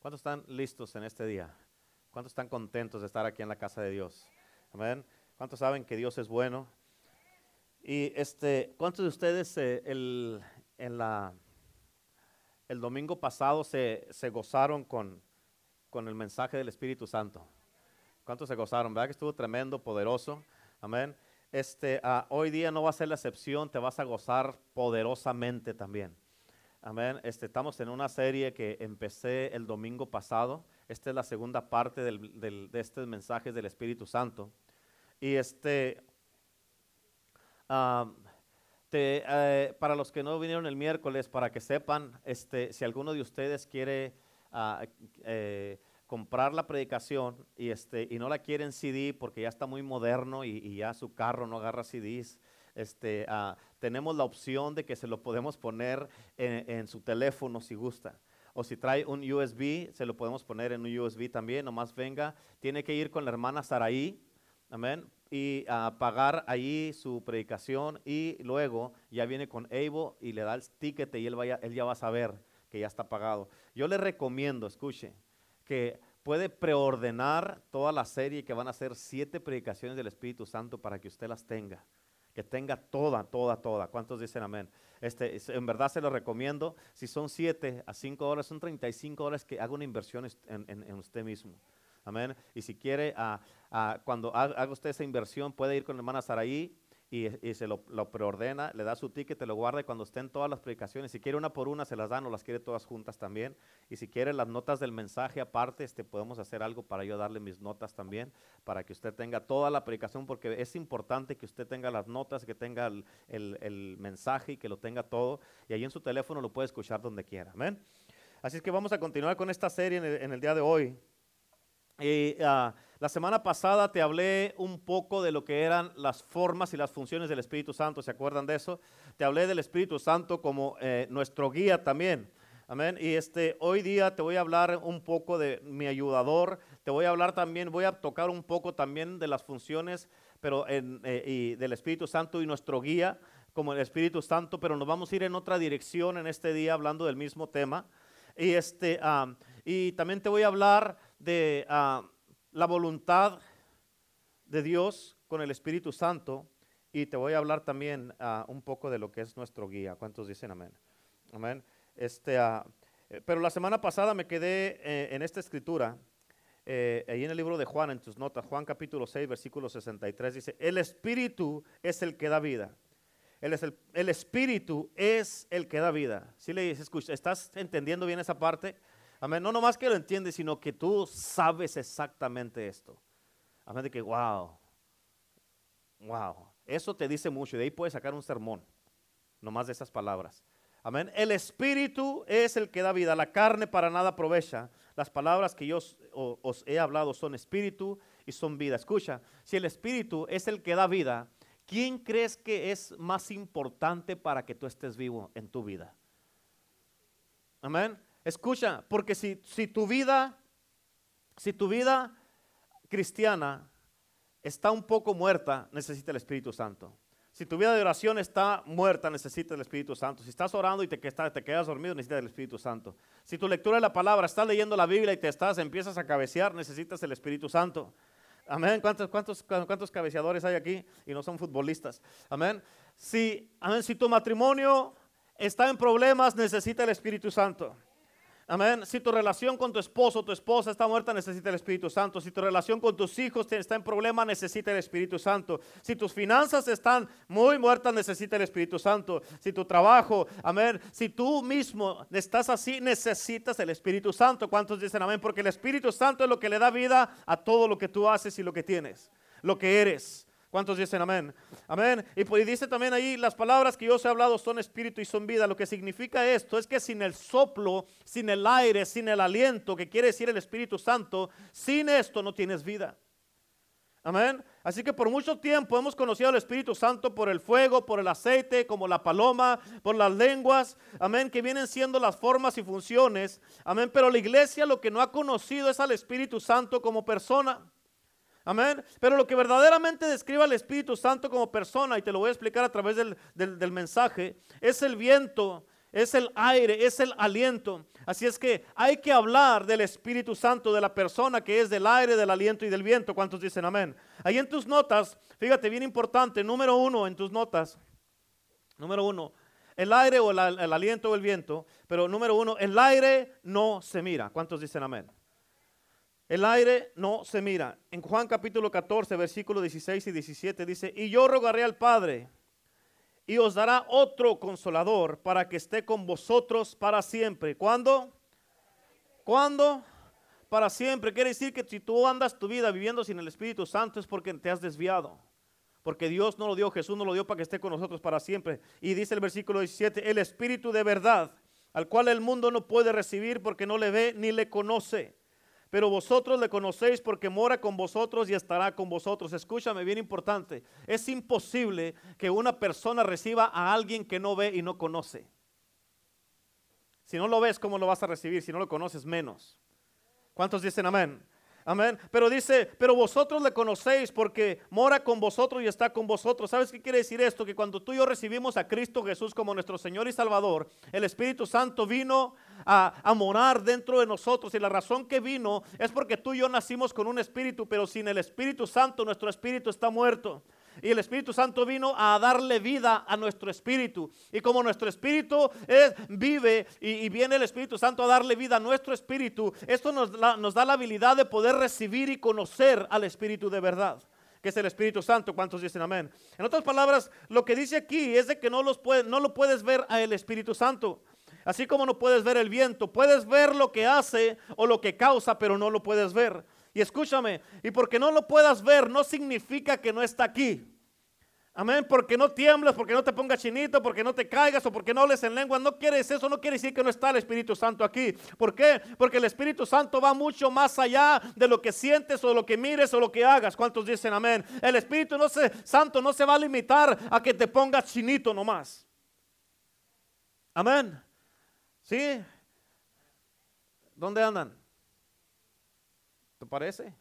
¿Cuántos están listos en este día? ¿Cuántos están contentos de estar aquí en la casa de Dios? Amén. ¿Cuántos saben que Dios es bueno? Y este, ¿cuántos de ustedes eh, el, el domingo pasado se, se gozaron con, con el mensaje del Espíritu Santo? ¿Cuántos se gozaron? ¿Verdad que estuvo tremendo, poderoso? Amén. Este, ah, hoy día no va a ser la excepción, te vas a gozar poderosamente también. Amén. Este, estamos en una serie que empecé el domingo pasado. Esta es la segunda parte de este mensaje del Espíritu Santo. Y este, te, uh, para los que no vinieron el miércoles, para que sepan, este, si alguno de ustedes quiere uh, eh, comprar la predicación y, este, y no la quiere en CD porque ya está muy moderno y, y ya su carro no agarra CDs, este, uh, tenemos la opción de que se lo podemos poner en, su teléfono si gusta. O si trae un USB, se lo podemos poner en un USB también, nomás venga. Tiene que ir con la hermana Saraí, amén, y uh, pagar ahí su predicación y luego ya viene con Evo y le da el ticket y él, él ya va a saber que ya está pagado. Yo le recomiendo, escuche, que puede preordenar toda la serie que van a ser siete predicaciones del Espíritu Santo para que usted las tenga que tenga toda, toda, toda. ¿Cuántos dicen amén? Este, en verdad se lo recomiendo. Si son 7 a 5 dólares, son 35 dólares que haga una inversión en, usted mismo. Amén. Y si quiere, uh, uh, cuando haga usted esa inversión, puede ir con la hermana Saraí y, y se lo, preordena, le da su ticket, te lo guarda cuando estén todas las predicaciones, si quiere una por una, se las dan o las quiere todas juntas también. Y si quiere las notas del mensaje aparte, este, podemos hacer algo para yo darle mis notas también, para que usted tenga toda la predicación, porque es importante que usted tenga las notas, que tenga el, el, mensaje y que lo tenga todo. Y ahí en su teléfono lo puede escuchar donde quiera. Amén. Así es que vamos a continuar con esta serie en el día de hoy. Y, uh, la semana pasada te hablé un poco de lo que eran las formas y las funciones del Espíritu Santo, ¿se acuerdan de eso? Te hablé del Espíritu Santo como eh, nuestro guía también. Amén. Y este, hoy día te voy a hablar un poco de mi ayudador, te voy a hablar también, voy a tocar un poco también de las funciones pero eh, y del Espíritu Santo y nuestro guía como el Espíritu Santo, pero nos vamos a ir en otra dirección en este día hablando del mismo tema. Y, este, um, y también te voy a hablar de... Uh, la voluntad de Dios con el Espíritu Santo y te voy a hablar también uh, un poco de lo que es nuestro guía. ¿Cuántos dicen amén? Amén. Este, uh, pero la semana pasada me quedé eh, en esta escritura, eh, ahí en el libro de Juan, en tus notas, Juan capítulo 6, versículo 63, dice, el Espíritu es el que da vida. Es el, el Espíritu es el que da vida. Si le dices, escucha, ¿estás entendiendo bien esa parte? Amén. No nomás que lo entiendes, sino que tú sabes exactamente esto. Amén. De que, wow, wow. Eso te dice mucho. De ahí puedes sacar un sermón. Nomás de esas palabras. Amén. El espíritu es el que da vida. La carne para nada aprovecha. Las palabras que yo os, os he hablado son espíritu y son vida. Escucha, si el espíritu es el que da vida, ¿quién crees que es más importante para que tú estés vivo en tu vida? Amén. Escucha, porque si, si tu vida, si tu vida cristiana está un poco muerta, necesita el Espíritu Santo. Si tu vida de oración está muerta, necesita el Espíritu Santo. Si estás orando y te, te quedas dormido, necesitas el Espíritu Santo. Si tu lectura de la palabra, estás leyendo la Biblia y te estás, empiezas a cabecear, necesitas el Espíritu Santo. Amén. ¿Cuántos, cuántos, cuántos cabeceadores hay aquí y no son futbolistas? Amén. Si, amén. Si tu matrimonio está en problemas, necesita el Espíritu Santo. Amén. Si tu relación con tu esposo o tu esposa está muerta, necesita el Espíritu Santo. Si tu relación con tus hijos está en problema, necesita el Espíritu Santo. Si tus finanzas están muy muertas, necesita el Espíritu Santo. Si tu trabajo, amén. Si tú mismo estás así, necesitas el Espíritu Santo. ¿Cuántos dicen amén? Porque el Espíritu Santo es lo que le da vida a todo lo que tú haces y lo que tienes, lo que eres. ¿Cuántos dicen amén? Amén. Y pues dice también ahí, las palabras que yo os he hablado son espíritu y son vida. Lo que significa esto es que sin el soplo, sin el aire, sin el aliento, que quiere decir el Espíritu Santo, sin esto no tienes vida. Amén. Así que por mucho tiempo hemos conocido al Espíritu Santo por el fuego, por el aceite, como la paloma, por las lenguas. Amén. Que vienen siendo las formas y funciones. Amén. Pero la iglesia lo que no ha conocido es al Espíritu Santo como persona. Amén. Pero lo que verdaderamente describe al Espíritu Santo como persona, y te lo voy a explicar a través del, del, mensaje, es el viento es el aire, es el aliento. Así es que hay que hablar del Espíritu Santo, de la persona que es del aire, del aliento y del viento. ¿Cuántos dicen amén? Ahí en tus notas, fíjate, bien importante, número uno en tus notas, número uno, el aire o el, el aliento o el viento, pero número uno, el aire no se mira. ¿Cuántos dicen amén? El aire no se mira. En Juan capítulo 14, versículos 16 y 17 dice, y yo rogaré al Padre y os dará otro consolador para que esté con vosotros para siempre. ¿Cuándo? ¿Cuándo? Para siempre. Quiere decir que si tú andas tu vida viviendo sin el Espíritu Santo es porque te has desviado. Porque Dios no lo dio, Jesús no lo dio para que esté con nosotros para siempre. Y dice el versículo 17, el Espíritu de verdad, al cual el mundo no puede recibir porque no le ve ni le conoce pero vosotros le conocéis porque mora con vosotros y estará con vosotros. Escúchame, bien importante. Es imposible que una persona reciba a alguien que no ve y no conoce. Si no lo ves, ¿cómo lo vas a recibir? Si no lo conoces, menos. ¿Cuántos dicen amén? Amén. Pero dice, pero vosotros le conocéis porque mora con vosotros y está con vosotros. ¿Sabes qué quiere decir esto? Que cuando tú y yo recibimos a Cristo Jesús como nuestro Señor y Salvador, el Espíritu Santo vino a, a, morar dentro de nosotros. Y la razón que vino es porque tú y yo nacimos con un espíritu, pero sin el Espíritu Santo nuestro espíritu está muerto. Y el Espíritu Santo vino a darle vida a nuestro espíritu. Y como nuestro espíritu es, vive y, viene el Espíritu Santo a darle vida a nuestro espíritu, esto nos, da la habilidad de poder recibir y conocer al Espíritu de verdad que es el Espíritu Santo. ¿Cuántos dicen amén? En otras palabras, lo que dice aquí es de que no, los puede, no lo puedes ver a el Espíritu Santo. Así como no puedes ver el viento, puedes ver lo que hace o lo que causa, pero no lo puedes ver. Y escúchame, y porque no lo puedas ver no significa que no está aquí. Amén, porque no tiemblas, porque no te pongas chinito, porque no te caigas o porque no hables en lengua. No quieres eso, no quiere decir que no está el Espíritu Santo aquí. ¿Por qué? Porque el Espíritu Santo va mucho más allá de lo que sientes o lo que mires o lo que hagas. ¿Cuántos dicen amén? El Espíritu no se, Santo no se va a limitar a que te pongas chinito nomás. Amén. ¿Sí? ¿Dónde andan? ¿Te parece?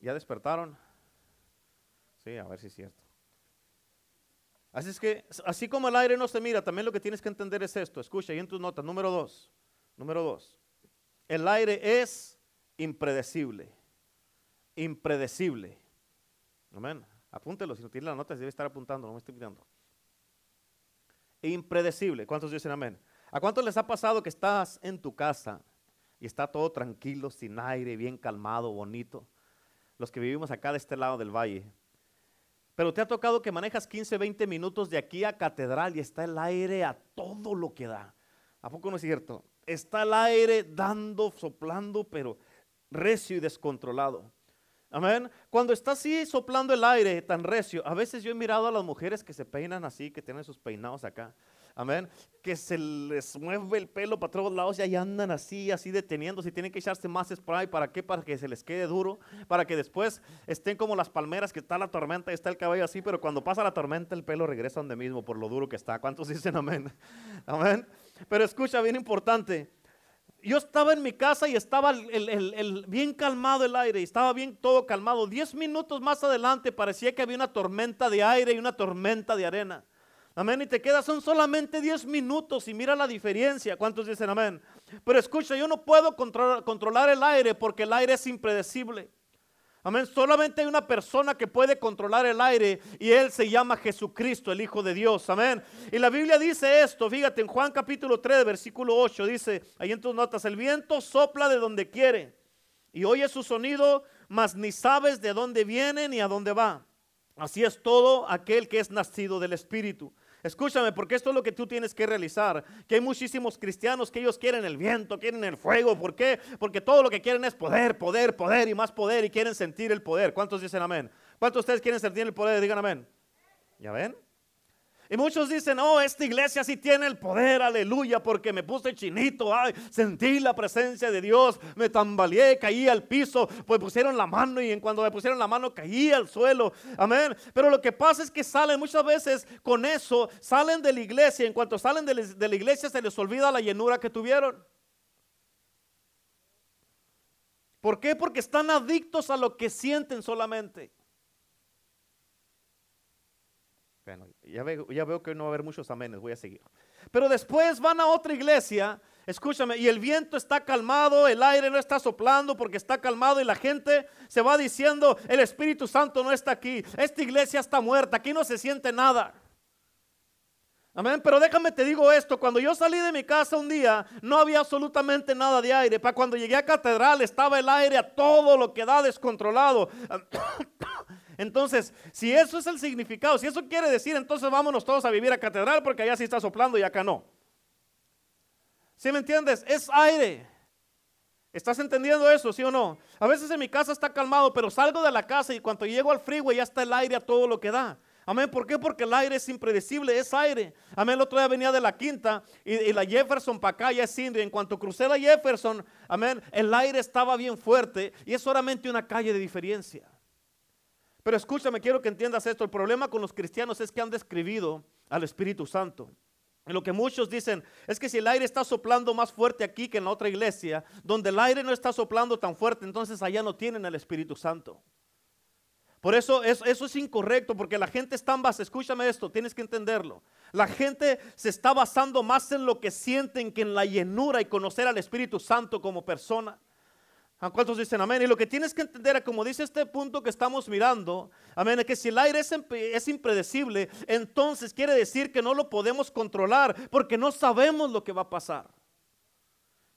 ¿Ya despertaron? Sí, a ver si es cierto. Así es que, así como el aire no se mira, también lo que tienes que entender es esto. Escucha, ahí en tus notas, número dos. Número dos. El aire es impredecible. Impredecible. Amén. Apúntelo, si no tiene las notas, debe estar apuntando, no me estoy mirando. Impredecible. ¿Cuántos dicen amén? ¿A cuántos les ha pasado que estás en tu casa y está todo tranquilo, sin aire, bien calmado, bonito. Los que vivimos acá de este lado del valle. Pero te ha tocado que manejas 15, 20 minutos de aquí a catedral y está el aire a todo lo que da. ¿A poco no es cierto? Está el aire dando, soplando, pero recio y descontrolado. Amén. Cuando está así soplando el aire tan recio, a veces yo he mirado a las mujeres que se peinan así, que tienen sus peinados acá. Amén. Que se les mueve el pelo para todos lados y ahí andan así, así deteniendo. Si tienen que echarse más spray, ¿para qué? Para que se les quede duro. Para que después estén como las palmeras que está la tormenta y está el cabello así. Pero cuando pasa la tormenta, el pelo regresa donde mismo por lo duro que está. ¿Cuántos dicen amén? Amén. Pero escucha, bien importante. Yo estaba en mi casa y estaba el, bien calmado el aire, y estaba bien todo calmado. Diez minutos más adelante parecía que había una tormenta de aire y una tormenta de arena. Amén. Y te quedas, son solamente 10 minutos y mira la diferencia. ¿Cuántos dicen amén? Pero escucha, yo no puedo controlar, el aire porque el aire es impredecible. Amén. Solamente hay una persona que puede controlar el aire y él se llama Jesucristo, el Hijo de Dios. Amén. Y la Biblia dice esto, fíjate en Juan capítulo 3, versículo 8, dice, ahí en tus notas, el viento sopla de donde quiere y oye su sonido, mas ni sabes de dónde viene ni a dónde va. Así es todo aquel que es nacido del Espíritu. Escúchame, porque esto es lo que tú tienes que realizar. Que hay muchísimos cristianos que ellos quieren el viento, quieren el fuego. ¿Por qué? Porque todo lo que quieren es poder, poder, poder y más poder y quieren sentir el poder. ¿Cuántos dicen amén? ¿Cuántos de ustedes quieren sentir el poder? Digan amén. ¿Ya ven? Y muchos dicen, oh, esta iglesia sí tiene el poder, aleluya, porque me puse chinito, ay, sentí la presencia de Dios, me tambaleé, caí al piso, pues pusieron la mano y en cuando me pusieron la mano caí al suelo, amén. Pero lo que pasa es que salen muchas veces con eso, salen de la iglesia, en cuanto salen de la iglesia se les olvida la llenura que tuvieron. ¿Por qué? Porque están adictos a lo que sienten solamente. Bueno, ya veo, ya veo que no va a haber muchos amenes, voy a seguir. Pero después van a otra iglesia, escúchame, y el viento está calmado, el aire no está soplando porque está calmado y la gente se va diciendo, el Espíritu Santo no está aquí, esta iglesia está muerta, aquí no se siente nada. Amén, pero déjame te digo esto, cuando yo salí de mi casa un día no había absolutamente nada de aire, para cuando llegué a catedral estaba el aire a todo lo que da descontrolado. Entonces, si eso es el significado, si eso quiere decir, entonces vámonos todos a vivir a catedral porque allá sí está soplando y acá no. ¿Sí me entiendes? Es aire. ¿Estás entendiendo eso, sí o no? A veces en mi casa está calmado, pero salgo de la casa y cuando llego al freeway ya está el aire a todo lo que da. Amén. ¿Por qué? Porque el aire es impredecible, es aire. Amén. El otro día venía de la quinta y, la Jefferson para acá ya es indio. En cuanto crucé la Jefferson, amén, el aire estaba bien fuerte y es solamente una calle de diferencia. Pero escúchame, quiero que entiendas esto. El problema con los cristianos es que han describido al Espíritu Santo. Y lo que muchos dicen es que si el aire está soplando más fuerte aquí que en la otra iglesia, donde el aire no está soplando tan fuerte, entonces allá no tienen el Espíritu Santo. Por eso, eso, es incorrecto, porque la gente está en escúchame esto, tienes que entenderlo. La gente se está basando más en lo que sienten que en la llenura y conocer al Espíritu Santo como persona. ¿A cuántos dicen amén? Y lo que tienes que entender, como dice este punto que estamos mirando, amén, es que si el aire es, es impredecible, entonces quiere decir que no lo podemos controlar, porque no sabemos lo que va a pasar.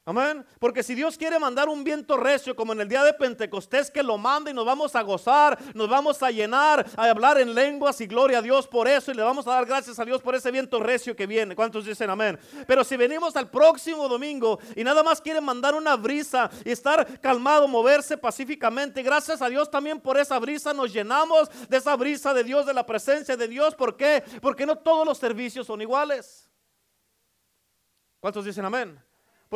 Amén. Porque si Dios quiere mandar un viento recio como en el día de Pentecostés, que lo mande y nos vamos a gozar, nos vamos a llenar, a hablar en lenguas y gloria a Dios por eso y le vamos a dar gracias a Dios por ese viento recio que viene. ¿Cuántos dicen amén? Pero si venimos al próximo domingo y nada más quiere mandar una brisa y estar calmado, moverse pacíficamente, gracias a Dios también por esa brisa nos llenamos de esa brisa de Dios, de la presencia de Dios. ¿Por qué? Porque no todos los servicios son iguales. ¿Cuántos dicen amén?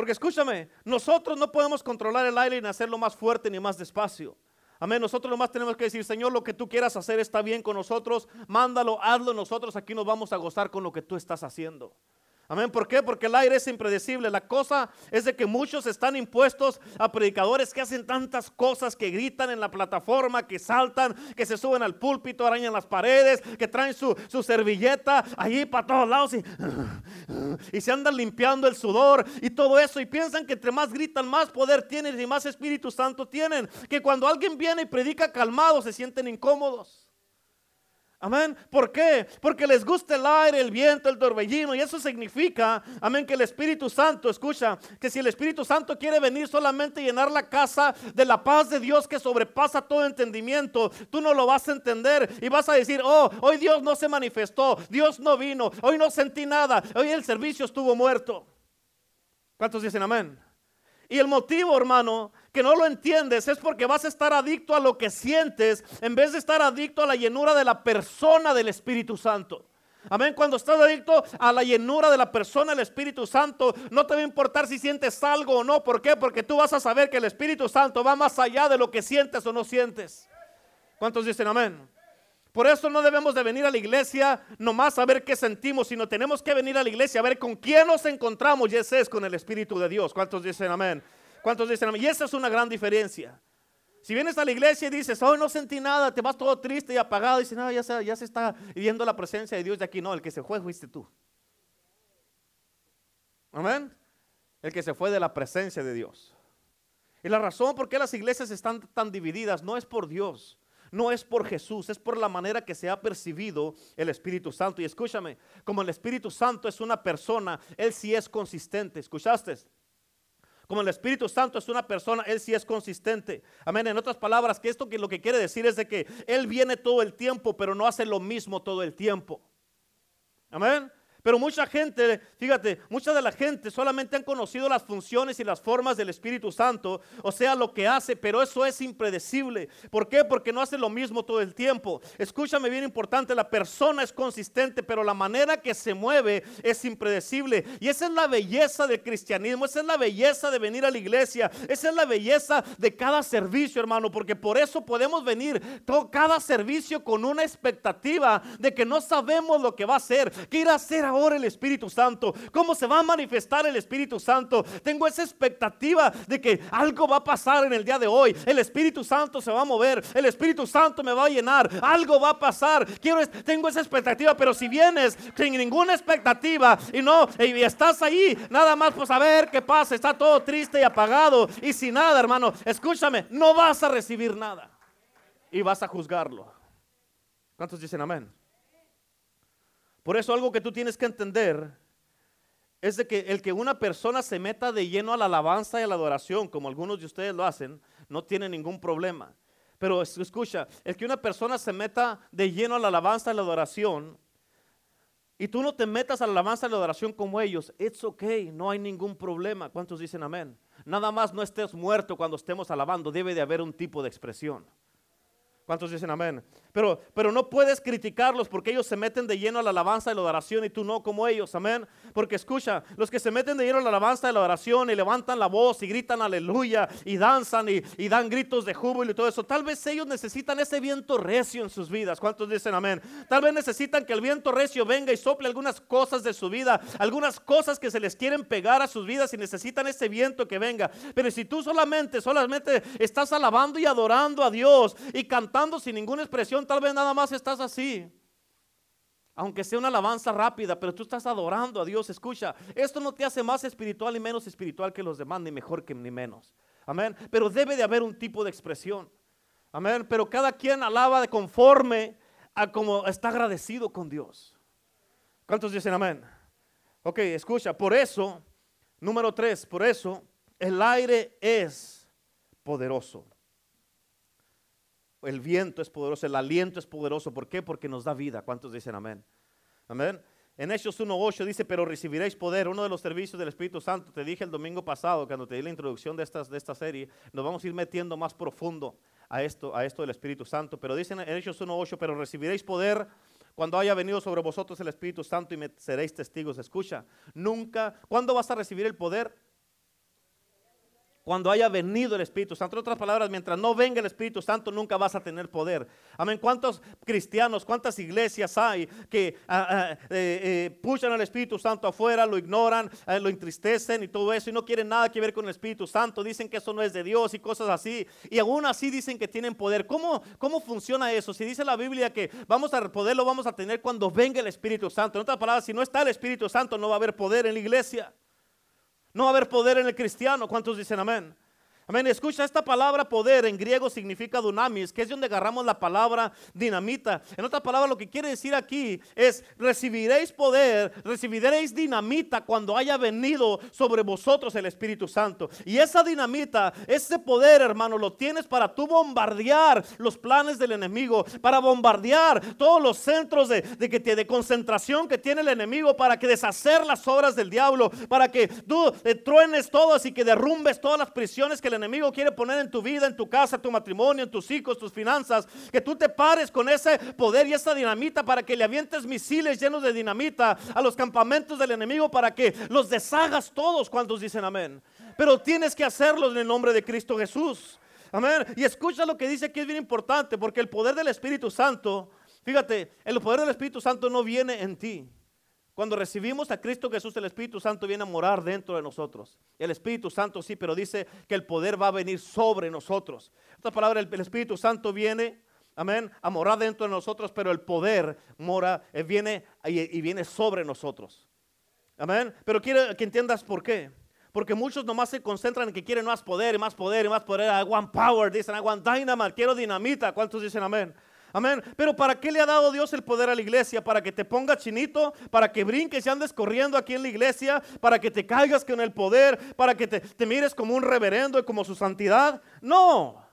Porque escúchame, nosotros no podemos controlar el aire ni hacerlo más fuerte ni más despacio. Amén. Nosotros nomás tenemos que decir, Señor, lo que tú quieras hacer está bien con nosotros. Mándalo, hazlo. Nosotros aquí nos vamos a gozar con lo que tú estás haciendo. Amén. ¿Por qué? Porque el aire es impredecible. La cosa es de que muchos están impuestos a predicadores que hacen tantas cosas, que gritan en la plataforma, que saltan, que se suben al púlpito, arañan las paredes, que traen su, servilleta allí para todos lados y, y, se andan limpiando el sudor y todo eso. Y piensan que entre más gritan, más poder tienen y más Espíritu Santo tienen. Que cuando alguien viene y predica calmado, se sienten incómodos. Amén. ¿Por qué? Porque les gusta el aire, el viento, el torbellino. Y eso significa, amén, que el Espíritu Santo, escucha, que si el Espíritu Santo quiere venir solamente llenar la casa de la paz de Dios que sobrepasa todo entendimiento, tú no lo vas a entender y vas a decir, oh, hoy Dios no se manifestó, Dios no vino, hoy no sentí nada, hoy el servicio estuvo muerto. ¿Cuántos dicen amén? Y el motivo, hermano, que no lo entiendes es porque vas a estar adicto a lo que sientes en vez de estar adicto a la llenura de la persona del Espíritu Santo. Amén. Cuando estás adicto a la llenura de la persona del Espíritu Santo, no te va a importar si sientes algo o no. ¿Por qué? Porque tú vas a saber que el Espíritu Santo va más allá de lo que sientes o no sientes. ¿Cuántos dicen amén? Por eso no debemos de venir a la iglesia nomás a ver qué sentimos, sino tenemos que venir a la iglesia a ver con quién nos encontramos y ese es con el Espíritu de Dios. ¿Cuántos dicen amén? ¿Cuántos dicen amén? Y esa es una gran diferencia. Si vienes a la iglesia y dices, hoy no sentí nada, te vas todo triste y apagado, y dices, no, ya se, ya se está viendo la presencia de Dios de aquí. No, el que se fue fuiste tú. Amén. El que se fue de la presencia de Dios. Y la razón por qué las iglesias están tan divididas no es por Dios, no es por Jesús, es por la manera que se ha percibido el Espíritu Santo. Y escúchame, como el Espíritu Santo es una persona, Él sí es consistente. ¿Escuchaste? Como el Espíritu Santo es una persona, Él sí es consistente. Amén. En otras palabras, que esto que lo que quiere decir es de que Él viene todo el tiempo, pero no hace lo mismo todo el tiempo. Amén. Pero mucha gente, fíjate, mucha de la gente solamente han conocido las funciones y las formas del Espíritu Santo, o sea, lo que hace, pero eso es impredecible. ¿Por qué? Porque no hace lo mismo todo el tiempo. Escúchame bien importante, la persona es consistente, pero la manera que se mueve es impredecible. Y esa es la belleza del cristianismo, esa es la belleza de venir a la iglesia, esa es la belleza de cada servicio, hermano, porque por eso podemos venir todo, cada servicio con una expectativa de que no sabemos lo que va a hacer, que ir a hacer ahora el Espíritu Santo? ¿Cómo se va a manifestar el Espíritu Santo? Tengo esa expectativa de que algo va a pasar en el día de hoy. El Espíritu Santo se va a mover. El Espíritu Santo me va a llenar. Algo va a pasar. Quiero, tengo esa expectativa, pero si vienes sin ninguna expectativa y no, y estás ahí, nada más pues a ver qué pasa, está todo triste y apagado y sin nada, hermano, escúchame, no vas a recibir nada y vas a juzgarlo. ¿Cuántos dicen amén? Por eso algo que tú tienes que entender es de que el que una persona se meta de lleno a la alabanza y a la adoración, como algunos de ustedes lo hacen, no tiene ningún problema. Pero escucha, el que una persona se meta de lleno a la alabanza y a la adoración, y tú no te metas a la alabanza y la adoración como ellos, it's okay, no hay ningún problema. ¿Cuántos dicen amén? Nada más no estés muerto cuando estemos alabando, debe de haber un tipo de expresión. ¿Cuántos dicen amén? Pero, pero no puedes criticarlos porque ellos se meten de lleno a la alabanza y la adoración y tú no como ellos, amén. Porque escucha, los que se meten de lleno a la alabanza y la adoración y levantan la voz y gritan aleluya y danzan y, y dan gritos de júbilo y todo eso, tal vez ellos necesitan ese viento recio en sus vidas. ¿Cuántos dicen amén? Tal vez necesitan que el viento recio venga y sople algunas cosas de su vida, algunas cosas que se les quieren pegar a sus vidas y necesitan ese viento que venga. Pero si tú solamente, solamente estás alabando y adorando a Dios y cantando sin ninguna expresión, tal vez nada más estás así. Aunque sea una alabanza rápida, pero tú estás adorando a Dios. Escucha, esto no te hace más espiritual ni menos espiritual que los demás, ni mejor que ni menos. Amén. Pero debe de haber un tipo de expresión. Amén. Pero cada quien alaba de conforme a como está agradecido con Dios. ¿Cuántos dicen amén? Ok, escucha, por eso, número tres, por eso el aire es poderoso. El viento es poderoso, el aliento es poderoso. ¿Por qué? Porque nos da vida. ¿Cuántos dicen amén? Amén. En Hechos 1.8 dice, pero recibiréis poder. Uno de los servicios del Espíritu Santo, te dije el domingo pasado, cuando te di la introducción de, de esta serie, nos vamos a ir metiendo más profundo a esto, a esto del Espíritu Santo. Pero dice en Hechos 1.8, pero recibiréis poder cuando haya venido sobre vosotros el Espíritu Santo y me seréis testigos. Escucha, nunca, ¿cuándo vas a recibir el poder? Cuando haya venido el Espíritu Santo. En otras palabras, mientras no venga el Espíritu Santo, nunca vas a tener poder. Amén. ¿Cuántos cristianos, cuántas iglesias hay que ah, ah, eh, eh, pushan al Espíritu Santo afuera, lo ignoran, eh, lo entristecen y todo eso y no quieren nada que ver con el Espíritu Santo? Dicen que eso no es de Dios y cosas así. Y aún así dicen que tienen poder. ¿Cómo, cómo funciona eso? Si dice la Biblia que vamos a poder, lo vamos a tener cuando venga el Espíritu Santo. En otras palabras, si no está el Espíritu Santo, no va a haber poder en la iglesia. No va a haber poder en el cristiano. ¿Cuántos dicen amén? Amén. Escucha, esta palabra poder en griego significa dunamis, que es donde agarramos la palabra dinamita. En otras palabras, lo que quiere decir aquí es: recibiréis poder, recibiréis dinamita cuando haya venido sobre vosotros el Espíritu Santo. Y esa dinamita, ese poder, hermano, lo tienes para tú bombardear los planes del enemigo, para bombardear todos los centros de, de, de concentración que tiene el enemigo, para que deshacer las obras del diablo, para que tú eh, truenes todas y que derrumbes todas las prisiones que el enemigo quiere poner en tu vida, en tu casa, tu matrimonio, en tus hijos, tus finanzas, que tú te pares con ese poder y esa dinamita para que le avientes misiles llenos de dinamita a los campamentos del enemigo para que los deshagas todos. cuantos dicen amén? Pero tienes que hacerlo en el nombre de Cristo Jesús. Amén. Y escucha lo que dice aquí es bien importante, porque el poder del Espíritu Santo, fíjate, el poder del Espíritu Santo no viene en ti. Cuando recibimos a Cristo Jesús, el Espíritu Santo viene a morar dentro de nosotros. El Espíritu Santo sí, pero dice que el poder va a venir sobre nosotros. Esta palabra, el, Espíritu Santo viene, amén, a morar dentro de nosotros, pero el poder mora, eh, viene y, viene sobre nosotros. Amén. Pero quiero que entiendas por qué. Porque muchos nomás se concentran en que quieren más poder y más poder y más poder. I want power, dicen, I want dynamite, quiero dinamita. ¿Cuántos dicen amén? Amén. Pero ¿para qué le ha dado Dios el poder a la iglesia? ¿Para que te pongas chinito? ¿Para que brinques y andes corriendo aquí en la iglesia? ¿Para que te caigas con el poder? ¿Para que te, te mires como un reverendo y como su santidad? No.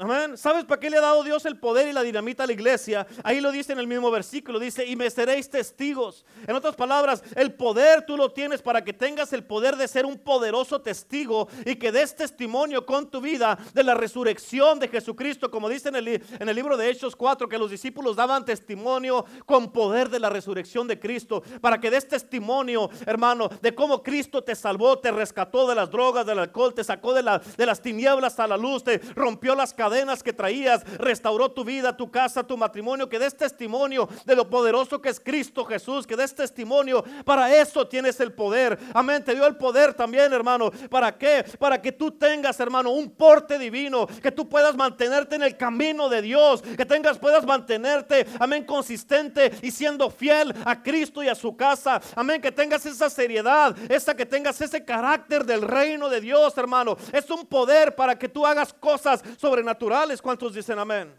Amén. ¿Sabes para qué le ha dado Dios el poder y la dinamita a la iglesia? Ahí lo dice en el mismo versículo. Dice, y me seréis testigos. En otras palabras, el poder tú lo tienes para que tengas el poder de ser un poderoso testigo y que des testimonio con tu vida de la resurrección de Jesucristo. Como dice en el, en el libro de Hechos 4, que los discípulos daban testimonio con poder de la resurrección de Cristo. Para que des testimonio, hermano, de cómo Cristo te salvó, te rescató de las drogas, del alcohol, te sacó de, la, de las tinieblas a la luz, te rompió las cadenas cadenas que traías, restauró tu vida, tu casa, tu matrimonio, que des testimonio de lo poderoso que es Cristo Jesús, que des testimonio. Para eso tienes el poder. Amén, te dio el poder también, hermano. ¿Para qué? Para que tú tengas, hermano, un porte divino, que tú puedas mantenerte en el camino de Dios, que tengas, puedas mantenerte, amén, consistente y siendo fiel a Cristo y a su casa. Amén, que tengas esa seriedad, esa que tengas ese carácter del reino de Dios, hermano. Es un poder para que tú hagas cosas sobrenaturales. ¿Cuántos dicen amén?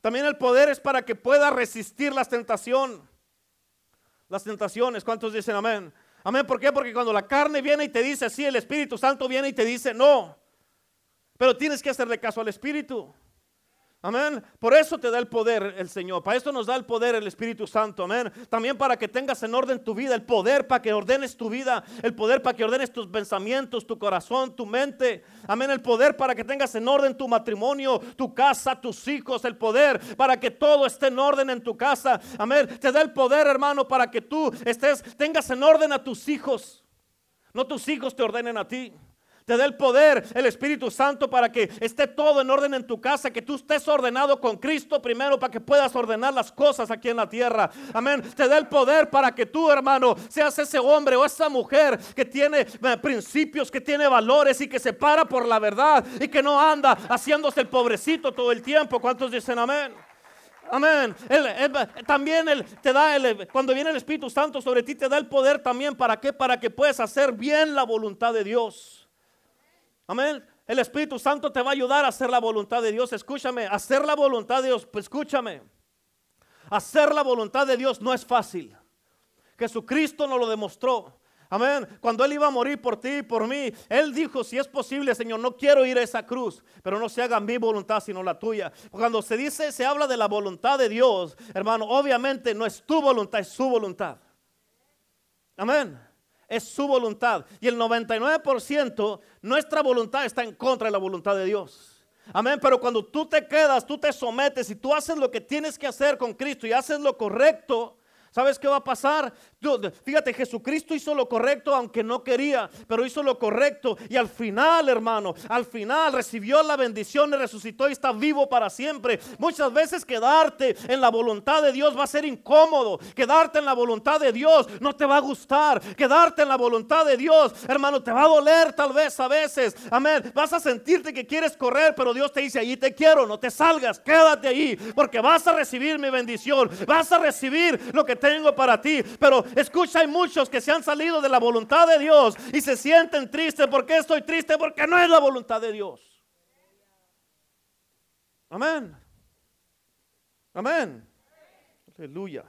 También el poder es para que puedas resistir las tentaciones. Las tentaciones, ¿cuántos dicen amén? Amén, ¿por qué? Porque cuando la carne viene y te dice sí, el Espíritu Santo viene y te dice no. Pero tienes que hacerle caso al Espíritu. Amén. Por eso te da el poder el Señor. Para eso nos da el poder el Espíritu Santo. Amén. También para que tengas en orden tu vida. El poder para que ordenes tu vida. El poder para que ordenes tus pensamientos, tu corazón, tu mente. Amén. El poder para que tengas en orden tu matrimonio, tu casa, tus hijos. El poder para que todo esté en orden en tu casa. Amén. Te da el poder, hermano, para que tú estés, tengas en orden a tus hijos. No tus hijos te ordenen a ti. Te da el poder, el Espíritu Santo, para que esté todo en orden en tu casa, que tú estés ordenado con Cristo primero, para que puedas ordenar las cosas aquí en la tierra. Amén. Te da el poder para que tú, hermano, seas ese hombre o esa mujer que tiene eh, principios, que tiene valores y que se para por la verdad y que no anda haciéndose el pobrecito todo el tiempo. ¿Cuántos dicen amén? Amén. también te da el, cuando viene el Espíritu Santo sobre ti, te da el poder también para qué? Para que puedas hacer bien la voluntad de Dios. Amén. El Espíritu Santo te va a ayudar a hacer la voluntad de Dios. Escúchame, hacer la voluntad de Dios, pues escúchame. Hacer la voluntad de Dios no es fácil. Jesucristo nos lo demostró. Amén. Cuando Él iba a morir por ti y por mí, Él dijo, si es posible, Señor, no quiero ir a esa cruz, pero no se haga mi voluntad, sino la tuya. Cuando se dice, se habla de la voluntad de Dios, hermano, obviamente no es tu voluntad, es su voluntad. Amén es su voluntad. Y el 99% nuestra voluntad está en contra de la voluntad de Dios. Amén, pero cuando tú te quedas, tú te sometes y tú haces lo que tienes que hacer con Cristo y haces lo correcto, ¿Sabes qué va a pasar? Fíjate, Jesucristo hizo lo correcto aunque no quería, pero hizo lo correcto. Y al final, hermano, al final recibió la bendición y resucitó y está vivo para siempre. Muchas veces quedarte en la voluntad de Dios va a ser incómodo. Quedarte en la voluntad de Dios no te va a gustar. Quedarte en la voluntad de Dios, hermano, te va a doler tal vez a veces. Amén. Vas a sentirte que quieres correr, pero Dios te dice, allí te quiero, no te salgas, quédate ahí, porque vas a recibir mi bendición. Vas a recibir lo que tengo para ti. Pero escucha, hay muchos que se han salido de la voluntad de Dios y se sienten tristes. ¿Por qué estoy triste? Porque no es la voluntad de Dios. Amén. Amén. Aleluya.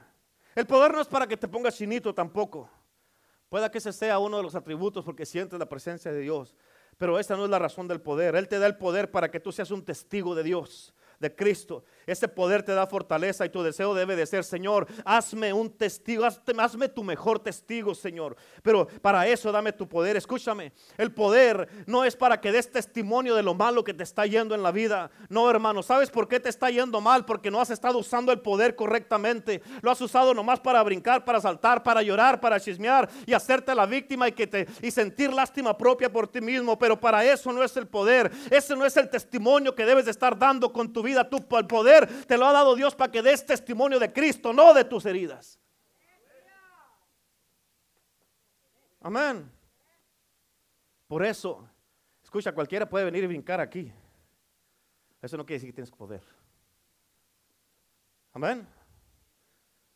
El poder no es para que te pongas chinito tampoco. Pueda que ese sea uno de los atributos porque sientes la presencia de Dios. Pero esa no es la razón del poder. Él te da el poder para que tú seas un testigo de Dios de Cristo. Ese poder te da fortaleza y tu deseo debe de ser, Señor, hazme un testigo, hazme, tu mejor testigo, Señor. Pero para eso dame tu poder. Escúchame, el poder no es para que des testimonio de lo malo que te está yendo en la vida. No, hermano, ¿sabes por qué te está yendo mal? Porque no has estado usando el poder correctamente. Lo has usado nomás para brincar, para saltar, para llorar, para chismear y hacerte la víctima y, que te, y sentir lástima propia por ti mismo. Pero para eso no es el poder. Ese no es el testimonio que debes de estar dando con tu vida tu el poder te lo ha dado Dios para que des testimonio de Cristo, no de tus heridas. Amén. Por eso, escucha, cualquiera puede venir y brincar aquí. Eso no quiere decir que tienes poder. Amén.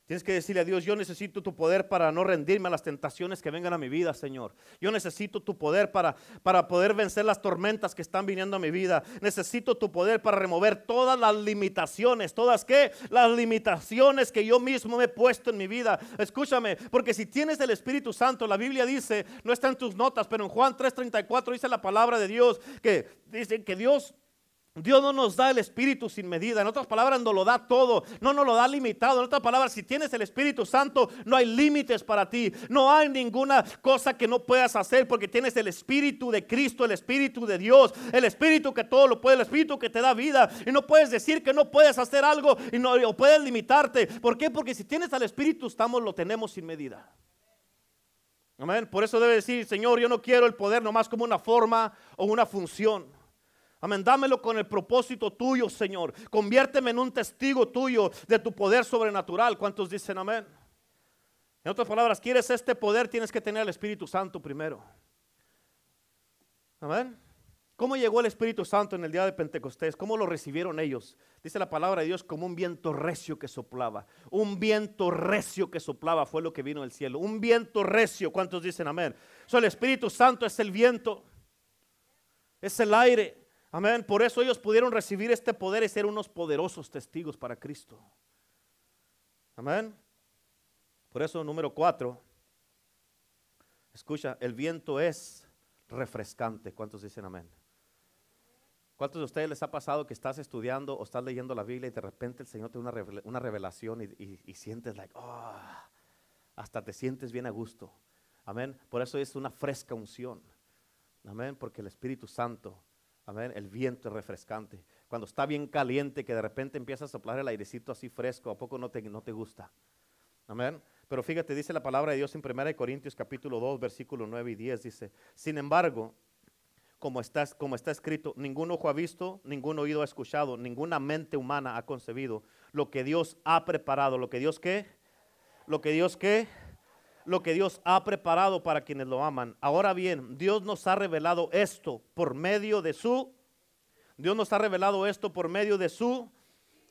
Tienes que decirle a Dios, yo necesito tu poder para no rendirme a las tentaciones que vengan a mi vida, Señor. Yo necesito tu poder para, para poder vencer las tormentas que están viniendo a mi vida. Necesito tu poder para remover todas las limitaciones. ¿Todas qué? Las limitaciones que yo mismo me he puesto en mi vida. Escúchame, porque si tienes el Espíritu Santo, la Biblia dice, no está en tus notas, pero en Juan 3:34 dice la palabra de Dios, que dice que Dios Dios no nos da el Espíritu sin medida. En otras palabras, no lo da todo. No nos lo da limitado. En otras palabras, si tienes el Espíritu Santo, no hay límites para ti. No hay ninguna cosa que no puedas hacer porque tienes el Espíritu de Cristo, el Espíritu de Dios, el Espíritu que todo lo puede, el Espíritu que te da vida. Y no puedes decir que no puedes hacer algo y no o puedes limitarte. ¿Por qué? Porque si tienes al Espíritu, estamos, lo tenemos sin medida. Amén. Por eso debe decir, Señor, yo no quiero el poder nomás como una forma o una función. Amén, dámelo con el propósito tuyo, Señor. Conviérteme en un testigo tuyo de tu poder sobrenatural. ¿Cuántos dicen amén? En otras palabras, quieres este poder, tienes que tener el Espíritu Santo primero. Amén. ¿Cómo llegó el Espíritu Santo en el día de Pentecostés? ¿Cómo lo recibieron ellos? Dice la palabra de Dios como un viento recio que soplaba. Un viento recio que soplaba fue lo que vino del cielo. Un viento recio. ¿Cuántos dicen amén? So, el Espíritu Santo es el viento. Es el aire. Amén. Por eso ellos pudieron recibir este poder y ser unos poderosos testigos para Cristo. Amén. Por eso, número cuatro. Escucha, el viento es refrescante. ¿Cuántos dicen amén? ¿Cuántos de ustedes les ha pasado que estás estudiando o estás leyendo la Biblia y de repente el Señor te da una, revelación y, sientes like, oh, hasta te sientes bien a gusto? Amén. Por eso es una fresca unción. Amén. Porque el Espíritu Santo, amén, el viento es refrescante. Cuando está bien caliente, que de repente empieza a soplar el airecito así fresco, ¿a poco no te, no te gusta? Amén. Pero fíjate, dice la palabra de Dios en 1 Corintios capítulo 2, versículo 9 y 10, dice, sin embargo, como está, como está escrito, ningún ojo ha visto, ningún oído ha escuchado, ninguna mente humana ha concebido lo que Dios ha preparado, lo que Dios qué, lo que Dios qué, lo que Dios ha preparado para quienes lo aman. Ahora bien, Dios nos ha revelado esto por medio de su, Dios nos ha revelado esto por medio de su,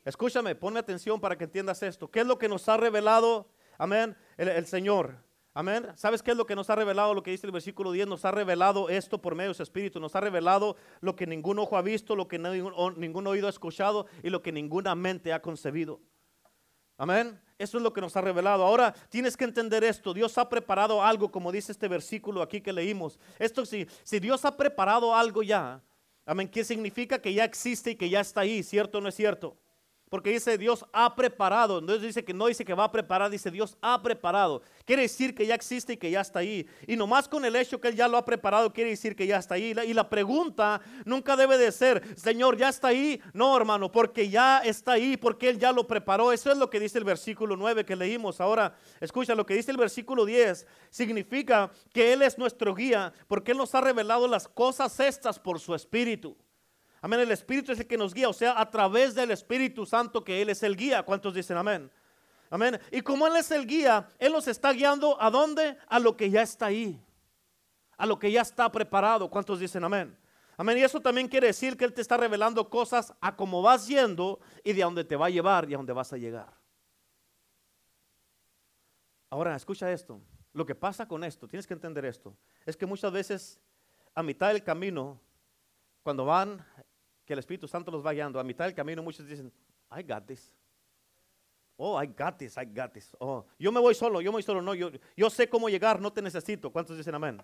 escúchame, ponme atención para que entiendas esto. ¿Qué es lo que nos ha revelado? Amén, el Señor. Amén. ¿Sabes qué es lo que nos ha revelado? Lo que dice el versículo 10, nos ha revelado esto por medio de su Espíritu, nos ha revelado lo que ningún ojo ha visto, lo que ningún, oído ha escuchado y lo que ninguna mente ha concebido. Amén. Eso es lo que nos ha revelado. Ahora tienes que entender esto. Dios ha preparado algo, como dice este versículo aquí que leímos. Esto si, si Dios ha preparado algo ya, amén, ¿qué significa que ya existe y que ya está ahí? ¿Cierto o no es cierto? Porque dice Dios ha preparado. Entonces dice que no dice que va a preparar, dice Dios ha preparado. Quiere decir que ya existe y que ya está ahí. Y nomás con el hecho que Él ya lo ha preparado, quiere decir que ya está ahí. Y la pregunta nunca debe de ser, Señor, ¿ya está ahí? No, hermano, porque ya está ahí, porque Él ya lo preparó. Eso es lo que dice el versículo 9 que leímos. Ahora, escucha, lo que dice el versículo 10 significa que Él es nuestro guía, porque Él nos ha revelado las cosas estas por su Espíritu. Amén. El Espíritu es el que nos guía, o sea, a través del Espíritu Santo que Él es el guía. ¿Cuántos dicen amén? Amén. Y como Él es el guía, Él nos está guiando a dónde? A lo que ya está ahí. A lo que ya está preparado. ¿Cuántos dicen amén? Amén. Y eso también quiere decir que Él te está revelando cosas a cómo vas yendo y de a dónde te va a llevar y a dónde vas a llegar. Ahora, escucha esto. Lo que pasa con esto, tienes que entender esto, es que muchas veces a mitad del camino, cuando van que el Espíritu Santo los va guiando. A mitad del camino muchos dicen, I got this. Oh, I got this, I got this. Oh, yo me voy solo, yo me voy solo. No, yo, yo sé cómo llegar, no te necesito. ¿Cuántos dicen amén?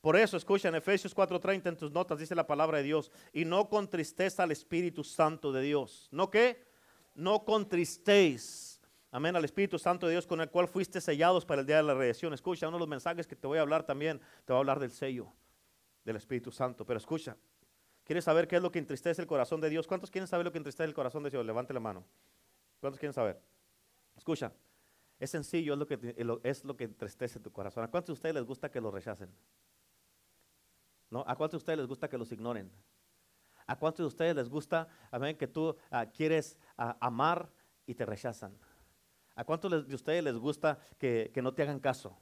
Por eso, escucha en Efesios 4:30 en tus notas, dice la palabra de Dios, y no contristéis al Espíritu Santo de Dios. ¿No qué? No contristéis. Amén, al Espíritu Santo de Dios con el cual fuiste sellados para el día de la redención. Escucha, uno de los mensajes que te voy a hablar también, te voy a hablar del sello del Espíritu Santo. Pero escucha, ¿Quieres saber qué es lo que entristece el corazón de Dios? ¿Cuántos quieren saber lo que entristece el corazón de Dios? Levante la mano. ¿Cuántos quieren saber? Escucha, es sencillo, es lo que, es lo que entristece tu corazón. ¿A cuántos de ustedes les gusta que lo rechacen? ¿No? ¿A cuántos de ustedes les gusta que los ignoren? ¿A cuántos de ustedes les gusta, que tú ah, quieres ah, amar y te rechazan? ¿A cuántos de ustedes les gusta que, que no te hagan caso?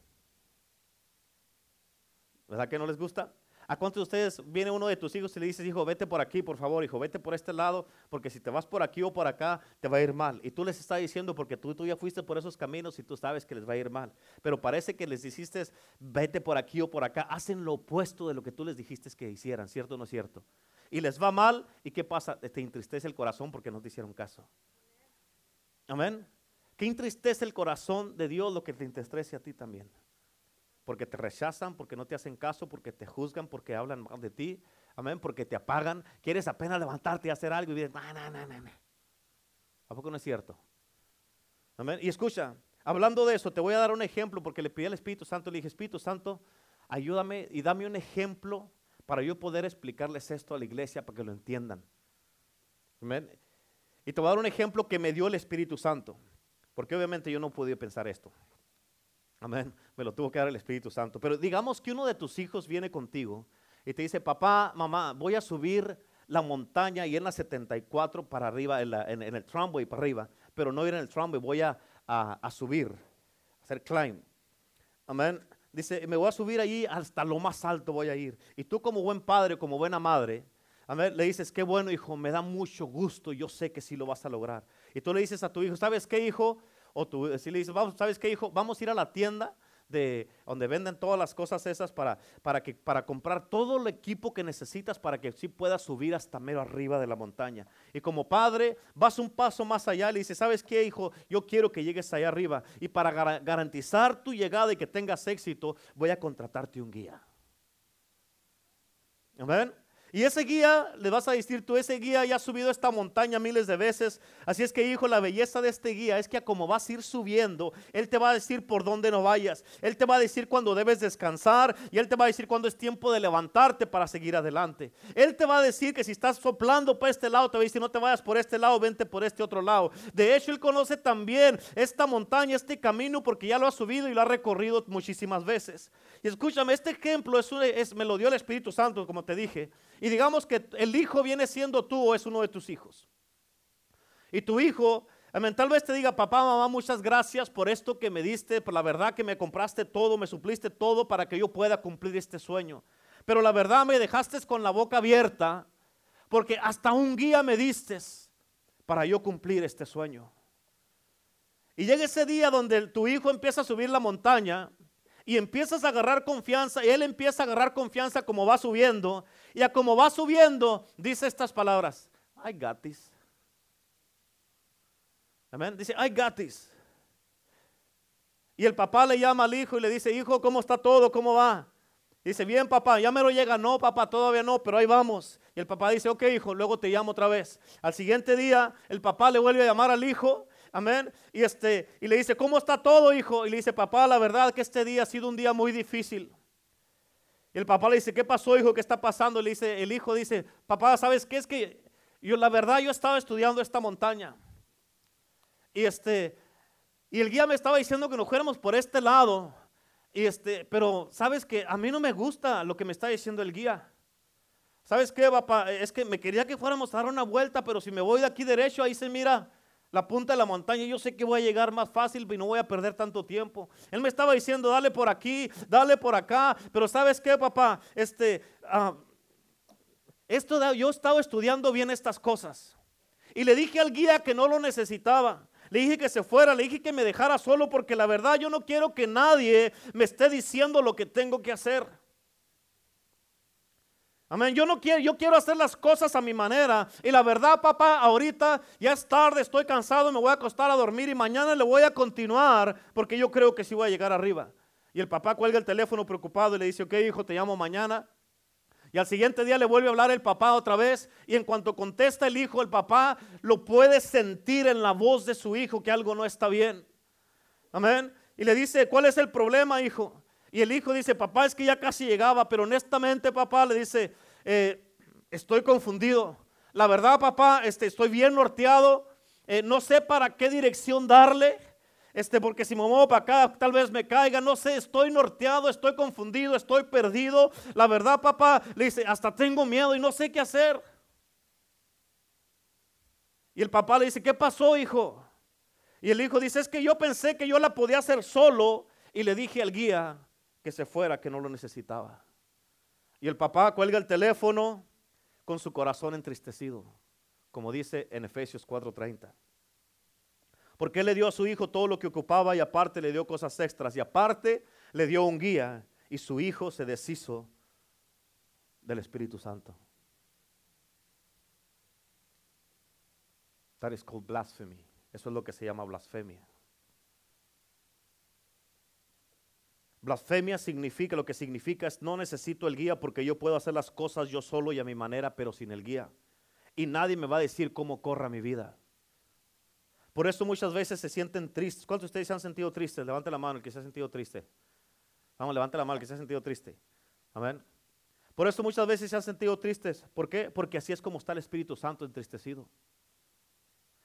¿Verdad que no les gusta? ¿A cuántos de ustedes viene uno de tus hijos y le dices, hijo, vete por aquí, por favor, hijo, vete por este lado, porque si te vas por aquí o por acá, te va a ir mal? Y tú les estás diciendo, porque tú, tú ya fuiste por esos caminos y tú sabes que les va a ir mal. Pero parece que les dijiste, vete por aquí o por acá, hacen lo opuesto de lo que tú les dijiste que hicieran, ¿cierto o no es cierto? Y les va mal, ¿y qué pasa? Te entristece el corazón porque no te hicieron caso. Amén. ¿Qué entristece el corazón de Dios lo que te entristece a ti también? Porque te rechazan, porque no te hacen caso, porque te juzgan, porque hablan mal de ti, amén, porque te apagan, quieres apenas levantarte y hacer algo y dices, no, no, no, no. ¿A poco no es cierto? Amén. Y escucha, hablando de eso, te voy a dar un ejemplo porque le pedí al Espíritu Santo, le dije, Espíritu Santo, ayúdame y dame un ejemplo para yo poder explicarles esto a la iglesia para que lo entiendan. Amén. Y te voy a dar un ejemplo que me dio el Espíritu Santo, porque obviamente yo no podía pensar esto. Amén. Me lo tuvo que dar el Espíritu Santo. Pero digamos que uno de tus hijos viene contigo y te dice, papá, mamá, voy a subir la montaña y en la 74 para arriba, en, en, el tramway para arriba, pero no ir en el tramway, voy a, a, subir, a hacer climb. Amén. Dice, me voy a subir allí hasta lo más alto voy a ir. Y tú como buen padre, como buena madre, amén, le dices, qué bueno hijo, me da mucho gusto, yo sé que sí lo vas a lograr. Y tú le dices a tu hijo, ¿sabes qué hijo? O tú si le dices, ¿sabes qué hijo? Vamos a ir a la tienda de donde venden todas las cosas esas para, para, que, para comprar todo el equipo que necesitas para que sí puedas subir hasta mero arriba de la montaña. Y como padre, vas un paso más allá y le dices, ¿sabes qué, hijo? Yo quiero que llegues allá arriba. Y para garantizar tu llegada y que tengas éxito, voy a contratarte un guía. Amén. Y ese guía, le vas a decir tú, ese guía ya ha subido esta montaña miles de veces. Así es que, hijo, la belleza de este guía es que como vas a ir subiendo, él te va a decir por dónde no vayas. Él te va a decir cuándo debes descansar y él te va a decir cuándo es tiempo de levantarte para seguir adelante. Él te va a decir que si estás soplando por este lado, te va a decir no te vayas por este lado, vente por este otro lado. De hecho, él conoce también esta montaña, este camino, porque ya lo ha subido y lo ha recorrido muchísimas veces. Y escúchame, este ejemplo es, es me lo dio el Espíritu Santo, como te dije. Y digamos que el hijo viene siendo tú o es uno de tus hijos. Y tu hijo, tal vez te diga, papá, mamá, muchas gracias por esto que me diste, por la verdad que me compraste todo, me supliste todo para que yo pueda cumplir este sueño. Pero la verdad me dejaste con la boca abierta porque hasta un guía me diste para yo cumplir este sueño. Y llega ese día donde tu hijo empieza a subir la montaña y empiezas a agarrar confianza y él empieza a agarrar confianza como va subiendo y a como va subiendo dice estas palabras, I got. Amén. Dice, I got this. Y el papá le llama al hijo y le dice, hijo, ¿cómo está todo? ¿Cómo va? Dice, bien papá, ya me lo llega. No, papá, todavía no, pero ahí vamos. Y el papá dice, ok, hijo, luego te llamo otra vez. Al siguiente día, el papá le vuelve a llamar al hijo Amén. Y, este, y le dice, ¿cómo está todo, hijo? Y le dice, papá, la verdad que este día ha sido un día muy difícil. Y el papá le dice, ¿qué pasó, hijo? ¿Qué está pasando? Le dice, el hijo dice, papá, ¿sabes qué? Es que yo, la verdad, yo estaba estudiando esta montaña. Y este, y el guía me estaba diciendo que nos fuéramos por este lado. Y este, pero sabes que a mí no me gusta lo que me está diciendo el guía. ¿Sabes qué, papá? Es que me quería que fuéramos a dar una vuelta, pero si me voy de aquí derecho, ahí se mira la punta de la montaña, yo sé que voy a llegar más fácil y no voy a perder tanto tiempo. Él me estaba diciendo, dale por aquí, dale por acá, pero ¿sabes qué, papá? Este, uh, esto yo he estado estudiando bien estas cosas. Y le dije al guía que no lo necesitaba. Le dije que se fuera, le dije que me dejara solo porque la verdad yo no quiero que nadie me esté diciendo lo que tengo que hacer. Amén. Yo no quiero, yo quiero hacer las cosas a mi manera. Y la verdad, papá, ahorita ya es tarde, estoy cansado, me voy a acostar a dormir y mañana le voy a continuar porque yo creo que sí voy a llegar arriba. Y el papá cuelga el teléfono preocupado y le dice, ok, hijo, te llamo mañana. Y al siguiente día le vuelve a hablar el papá otra vez. Y en cuanto contesta el hijo, el papá lo puede sentir en la voz de su hijo que algo no está bien. Amén. Y le dice, ¿cuál es el problema, hijo? Y el hijo dice, papá, es que ya casi llegaba, pero honestamente, papá, le dice, eh, estoy confundido. La verdad, papá, este, estoy bien norteado. Eh, no sé para qué dirección darle. Este, porque si me muevo para acá, tal vez me caiga. No sé, estoy norteado, estoy confundido, estoy perdido. La verdad, papá, le dice, hasta tengo miedo y no sé qué hacer. Y el papá le dice, ¿qué pasó, hijo? Y el hijo dice, es que yo pensé que yo la podía hacer solo. Y le dije al guía, que se fuera, que no lo necesitaba. Y el papá cuelga el teléfono con su corazón entristecido, como dice en Efesios 4:30. Porque él le dio a su hijo todo lo que ocupaba y aparte le dio cosas extras y aparte le dio un guía y su hijo se deshizo del Espíritu Santo. That is called blasphemy. Eso es lo que se llama blasfemia. Blasfemia significa, lo que significa es no necesito el guía porque yo puedo hacer las cosas yo solo y a mi manera, pero sin el guía. Y nadie me va a decir cómo corra mi vida. Por eso muchas veces se sienten tristes. ¿Cuántos de ustedes se han sentido tristes? Levante la mano el que se ha sentido triste. Vamos, levante la mano el que se ha sentido triste. Amén. Por eso muchas veces se han sentido tristes. ¿Por qué? Porque así es como está el Espíritu Santo entristecido.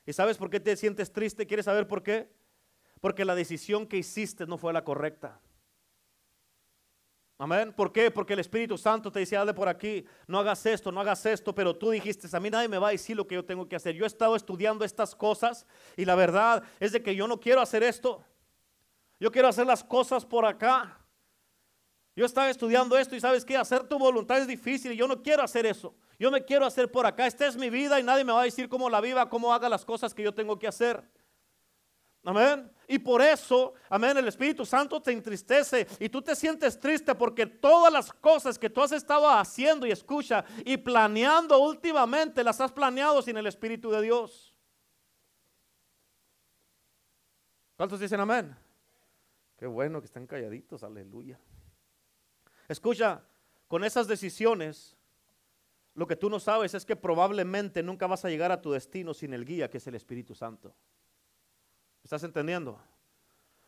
¿Y sabes por qué te sientes triste? ¿Quieres saber por qué? Porque la decisión que hiciste no fue la correcta. Amén. ¿Por qué? Porque el Espíritu Santo te dice, dale por aquí, no hagas esto, no hagas esto, pero tú dijiste, a mí nadie me va a decir lo que yo tengo que hacer. Yo he estado estudiando estas cosas y la verdad es de que yo no quiero hacer esto. Yo quiero hacer las cosas por acá. Yo estaba estudiando esto y sabes que hacer tu voluntad es difícil y yo no quiero hacer eso. Yo me quiero hacer por acá. Esta es mi vida y nadie me va a decir cómo la viva, cómo haga las cosas que yo tengo que hacer. Amén. Y por eso, amén, el Espíritu Santo te entristece y tú te sientes triste porque todas las cosas que tú has estado haciendo y escucha y planeando últimamente las has planeado sin el Espíritu de Dios. ¿Cuántos dicen amén? Qué bueno que están calladitos, aleluya. Escucha, con esas decisiones, lo que tú no sabes es que probablemente nunca vas a llegar a tu destino sin el guía que es el Espíritu Santo. ¿Estás entendiendo?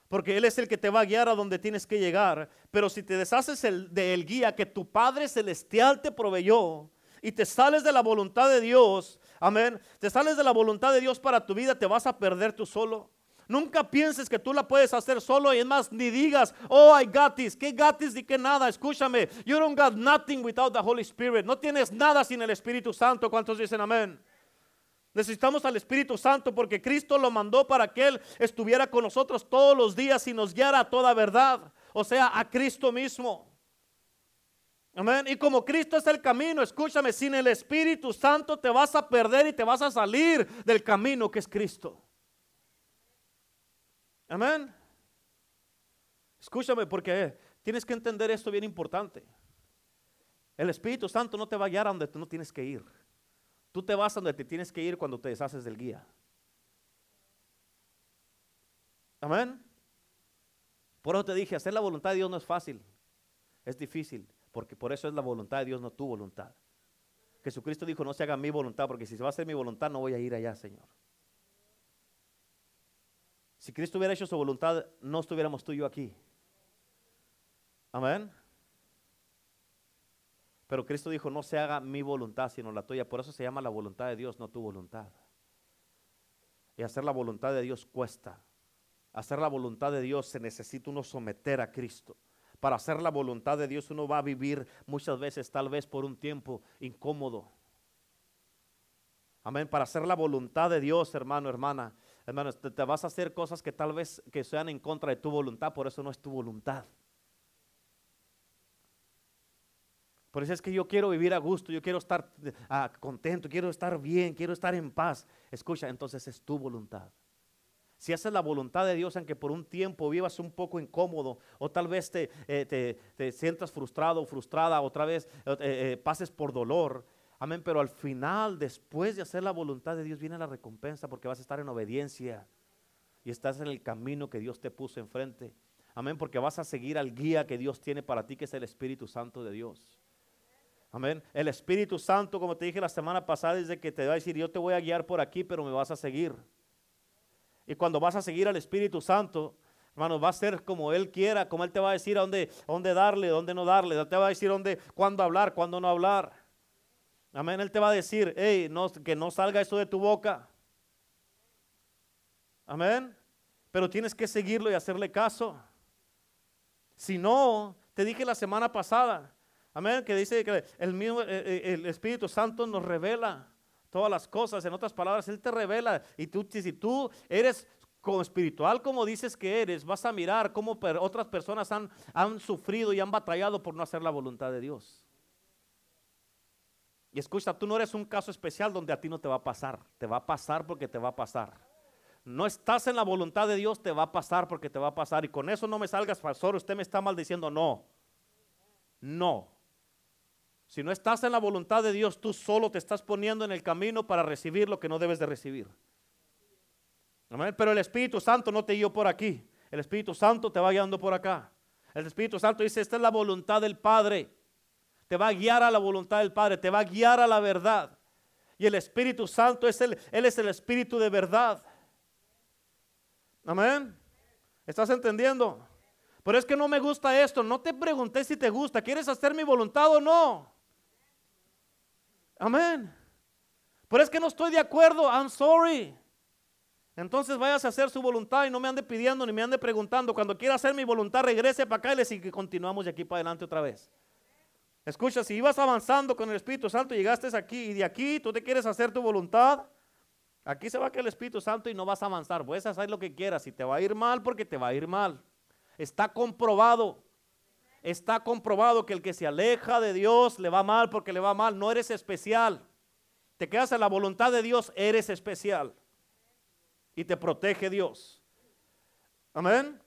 Porque Él es el que te va a guiar a donde tienes que llegar. Pero si te deshaces el, del guía que tu Padre Celestial te proveyó y te sales de la voluntad de Dios, amén, te sales de la voluntad de Dios para tu vida, te vas a perder tú solo. Nunca pienses que tú la puedes hacer solo y es más, ni digas, oh, I got this. ¿Qué got this? Ni qué nada. Escúchame, you don't got nothing without the Holy Spirit. No tienes nada sin el Espíritu Santo. ¿Cuántos dicen amén? Necesitamos al Espíritu Santo porque Cristo lo mandó para que Él estuviera con nosotros todos los días y nos guiara a toda verdad. O sea, a Cristo mismo. Amén. Y como Cristo es el camino, escúchame, sin el Espíritu Santo te vas a perder y te vas a salir del camino que es Cristo. Amén. Escúchame porque tienes que entender esto bien importante. El Espíritu Santo no te va a guiar a donde tú no tienes que ir. Tú te vas donde te tienes que ir cuando te deshaces del guía. Amén. Por eso te dije, hacer la voluntad de Dios no es fácil. Es difícil, porque por eso es la voluntad de Dios, no tu voluntad. Jesucristo dijo, no se haga mi voluntad, porque si se va a hacer mi voluntad, no voy a ir allá, Señor. Si Cristo hubiera hecho su voluntad, no estuviéramos tú y yo aquí. Amén. Pero Cristo dijo, no se haga mi voluntad, sino la tuya. Por eso se llama la voluntad de Dios, no tu voluntad. Y hacer la voluntad de Dios cuesta. Hacer la voluntad de Dios se necesita uno someter a Cristo. Para hacer la voluntad de Dios uno va a vivir muchas veces, tal vez por un tiempo incómodo. Amén. Para hacer la voluntad de Dios, hermano, hermana, hermano, te, te vas a hacer cosas que tal vez que sean en contra de tu voluntad, por eso no es tu voluntad. Por eso es que yo quiero vivir a gusto, yo quiero estar ah, contento, quiero estar bien, quiero estar en paz. Escucha, entonces es tu voluntad. Si haces la voluntad de Dios, aunque por un tiempo vivas un poco incómodo, o tal vez te, eh, te, sientas frustrado o frustrada, otra vez eh, eh, pases por dolor, amén, pero al final, después de hacer la voluntad de Dios, viene la recompensa porque vas a estar en obediencia y estás en el camino que Dios te puso enfrente. Amén, porque vas a seguir al guía que Dios tiene para ti, que es el Espíritu Santo de Dios. Amén. El Espíritu Santo, como te dije la semana pasada, de que te va a decir, yo te voy a guiar por aquí, pero me vas a seguir. Y cuando vas a seguir al Espíritu Santo, hermano, va a ser como Él quiera, como Él te va a decir a dónde, dónde darle, dónde no darle. Te va a decir dónde, cuándo hablar, cuándo no hablar. Amén. Él te va a decir, hey, no, que no salga eso de tu boca. Amén. Pero tienes que seguirlo y hacerle caso. Si no, te dije la semana pasada, Amén, que dice que eh, eh, el Espíritu Santo nos revela todas las cosas. En otras palabras, Él te revela. Y tú, si tú eres como espiritual como dices que eres, vas a mirar cómo otras personas han, han sufrido y han batallado por no hacer la voluntad de Dios. Y escucha, tú no eres un caso especial donde a ti no te va a pasar. Te va a pasar porque te va a pasar. No estás en la voluntad de Dios, te va a pasar porque te va a pasar. Y con eso no me salgas, pastor. Usted me está maldiciendo. No. No. Si no estás en la voluntad de Dios, tú solo te estás poniendo en el camino para recibir lo que no debes de recibir. Pero el Espíritu Santo no te guió por aquí. El Espíritu Santo te va guiando por acá. El Espíritu Santo dice, esta es la voluntad del Padre. Te va a guiar a la voluntad del Padre, te va a guiar a la verdad. Y el Espíritu Santo es el, Él es el Espíritu de verdad. Amén. ¿Estás entendiendo? Pero es que no me gusta esto. No te pregunté si te gusta. ¿Quieres hacer mi voluntad o no? Amén. Pero es que no estoy de acuerdo. I'm sorry. Entonces vayas a hacer su voluntad y no me ande pidiendo ni me ande preguntando. Cuando quiera hacer mi voluntad, regrese para acá y le continuamos de aquí para adelante otra vez. Escucha, si ibas avanzando con el Espíritu Santo llegaste aquí y de aquí tú te quieres hacer tu voluntad, aquí se va caer el Espíritu Santo y no vas a avanzar. Puedes hacer lo que quieras y te va a ir mal porque te va a ir mal. Está comprobado. Está comprobado que el que se aleja de Dios le va mal porque le va mal. No eres especial. Te quedas en la voluntad de Dios, eres especial y te protege Dios. Amén.